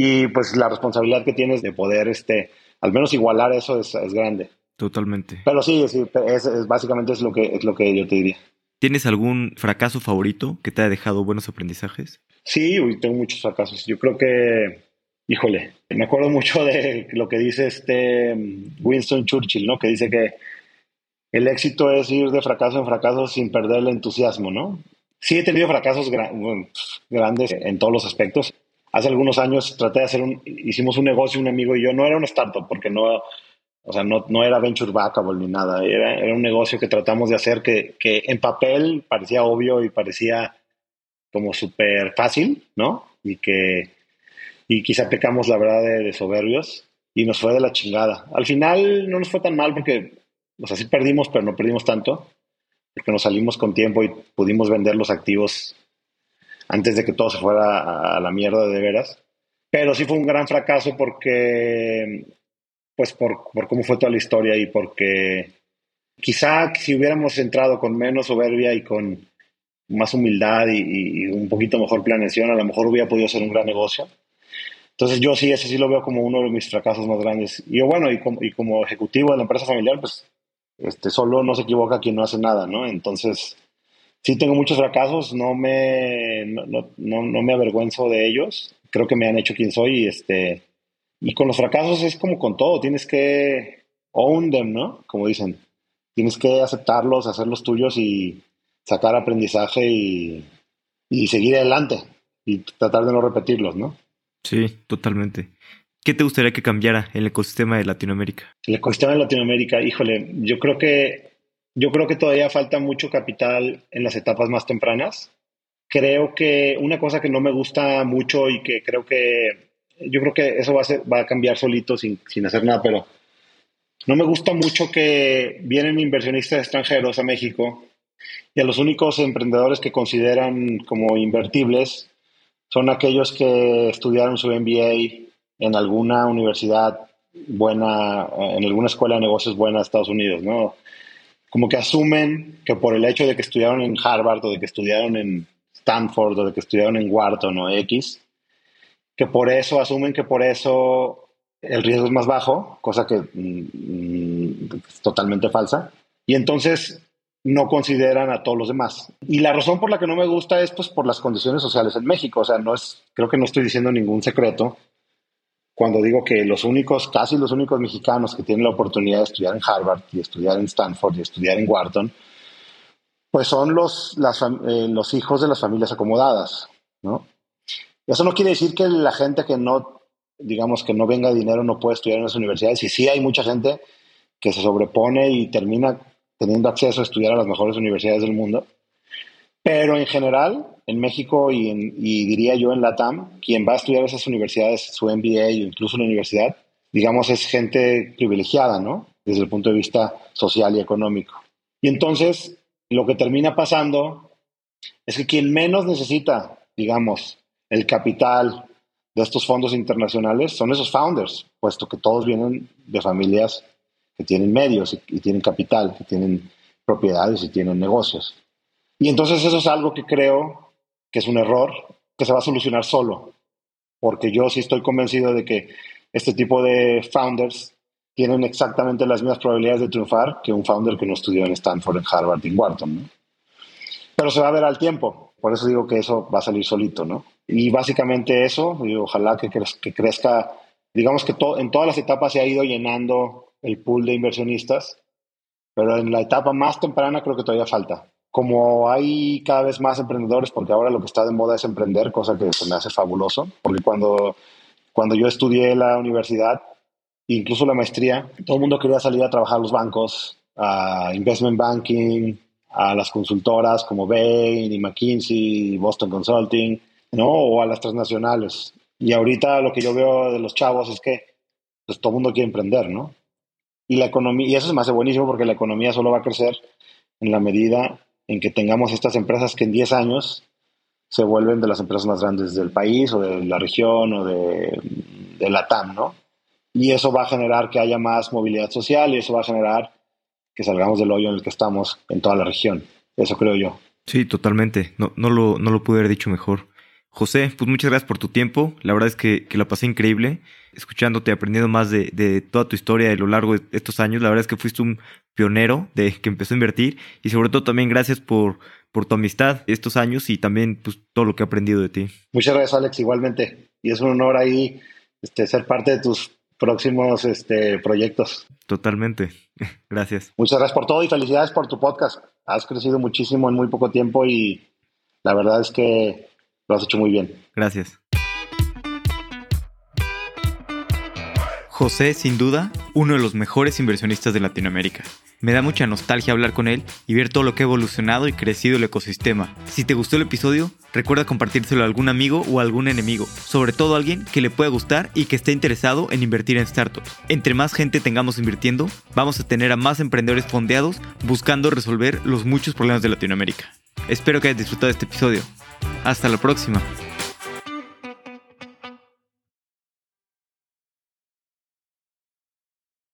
y pues la responsabilidad que tienes de poder, este, al menos igualar eso es, es grande. Totalmente. Pero sí, es, es, básicamente es lo, que, es lo que yo te diría. ¿Tienes algún fracaso favorito que te haya dejado buenos aprendizajes? Sí, tengo muchos fracasos. Yo creo que, híjole, me acuerdo mucho de lo que dice este Winston Churchill, ¿no? Que dice que el éxito es ir de fracaso en fracaso sin perder el entusiasmo, ¿no? Sí he tenido fracasos grandes en todos los aspectos, hace algunos años traté de hacer un, hicimos un negocio, un amigo y yo, no era una startup porque no, o sea, no, no era venture backable ni nada, era, era un negocio que tratamos de hacer que, que en papel parecía obvio y parecía como súper fácil, ¿no? Y que, y quizá pecamos la verdad de, soberbios y nos fue de la chingada. Al final no nos fue tan mal porque, o sea, sí perdimos, pero no perdimos tanto, porque nos salimos con tiempo y pudimos vender los activos antes de que todo se fuera a la mierda de veras. pero sí fue un gran fracaso porque, pues por, por cómo fue toda la historia y porque quizá si hubiéramos entrado con menos soberbia y con más humildad y, un poquito mejor planeación, a lo mejor hubiera podido ser un gran negocio. Entonces yo sí, ese sí lo veo como uno de mis fracasos más grandes. Y bueno, y como, y como ejecutivo de la empresa familiar, pues este, solo no se equivoca quien no hace nada, ¿no? Entonces, sí tengo muchos fracasos, no me, no, no, no me avergüenzo de ellos, creo que me han hecho quien soy y este, y con los fracasos es como con todo, tienes que own them, ¿no? Como dicen, tienes que aceptarlos, hacerlos tuyos y sacar aprendizaje y, y seguir adelante y tratar de no repetirlos, ¿no? Sí, totalmente. ¿Qué te gustaría que cambiara el ecosistema de Latinoamérica? El ecosistema de Latinoamérica, híjole, yo creo que yo creo que todavía falta mucho capital en las etapas más tempranas. Creo que una cosa que no me gusta mucho y que creo que yo creo que eso va a, va a cambiar solito sin, sin hacer nada, pero no me gusta mucho que vienen inversionistas extranjeros a México y a los únicos emprendedores que consideran como invertibles son aquellos que estudiaron su MBA en alguna universidad buena, en alguna escuela de negocios buena de Estados Unidos, ¿no? Como que asumen que por el hecho de que estudiaron en Harvard o de que estudiaron en Stanford o de que estudiaron en Wharton o X, que por eso asumen que por eso el riesgo es más bajo, cosa que mm, es totalmente falsa. Y entonces no consideran a todos los demás. Y la razón por la que no me gusta es pues por las condiciones sociales en México. O sea, no es, creo que no estoy diciendo ningún secreto cuando digo que los únicos, casi los únicos mexicanos que tienen la oportunidad de estudiar en Harvard y estudiar en Stanford y estudiar en Wharton, pues son los, eh, los hijos de las familias acomodadas, ¿no? Eso no quiere decir que la gente que no, digamos, que no venga dinero no puede estudiar en las universidades. Y sí hay mucha gente que se sobrepone y termina teniendo acceso a estudiar a las mejores universidades del mundo. Pero en general, en México y, diría yo en la TAM, quien va a estudiar esas universidades, su MBA o incluso la universidad, digamos, es gente privilegiada, ¿no? Desde el punto de vista social y económico. Y entonces, lo que termina pasando es que quien menos necesita, digamos, el capital de estos fondos internacionales son esos founders, puesto que todos vienen de familias que tienen medios y tienen capital, que tienen propiedades y tienen negocios. Y entonces eso es algo que creo que es un error, que se va a solucionar solo, porque yo sí estoy convencido de que este tipo de founders tienen exactamente las mismas probabilidades de triunfar que un founder que no estudió en Stanford, en Harvard, en Wharton. ¿no? Pero se va a ver al tiempo, por eso digo que eso va a salir solito, ¿no? Y básicamente eso, y ojalá que, que crezca, digamos que en todas las etapas se ha ido llenando el pool de inversionistas, pero en la etapa más temprana creo que todavía falta como hay cada vez más emprendedores, porque ahora lo que está de moda es emprender, cosa que se me hace fabuloso, porque cuando, cuando yo estudié la universidad, incluso la maestría, todo el mundo quería salir a trabajar a los bancos, a investment banking, a las consultoras como Bain y McKinsey, Boston Consulting, ¿no? O a las transnacionales. Y ahorita lo que yo veo de los chavos es que pues, todo el mundo quiere emprender, ¿no? Y la economía, y eso se me hace buenísimo porque la economía solo va a crecer en la medida en que tengamos estas empresas que en 10 años se vuelven de las empresas más grandes del país o de la región o de, de la TAM, ¿no? Y eso va a generar que haya más movilidad social y eso va a generar que salgamos del hoyo en el que estamos en toda la región. Eso creo yo. Sí, totalmente. No, no, lo, no lo pude haber dicho mejor. José, pues muchas gracias por tu tiempo. La verdad es que, que la pasé increíble escuchándote, aprendiendo más de, de, toda tu historia a lo largo de estos años. La verdad es que fuiste un pionero de que empezó a invertir y sobre todo también gracias por, por tu amistad estos años y también pues, todo lo que he aprendido de ti. Muchas gracias, Alex, igualmente. Y es un honor ahí este, ser parte de tus próximos este, proyectos. Totalmente. <laughs> Gracias. Muchas gracias por todo y felicidades por tu podcast. Has crecido muchísimo en muy poco tiempo y la verdad es que lo has hecho muy bien. Gracias. José, sin duda, uno de los mejores inversionistas de Latinoamérica. Me da mucha nostalgia hablar con él y ver todo lo que ha evolucionado y crecido el ecosistema. Si te gustó el episodio, recuerda compartírselo a algún amigo o algún enemigo, sobre todo a alguien que le pueda gustar y que esté interesado en invertir en startups. Entre más gente tengamos invirtiendo, vamos a tener a más emprendedores fondeados buscando resolver los muchos problemas de Latinoamérica. Espero que hayas disfrutado de este episodio. Hasta la próxima.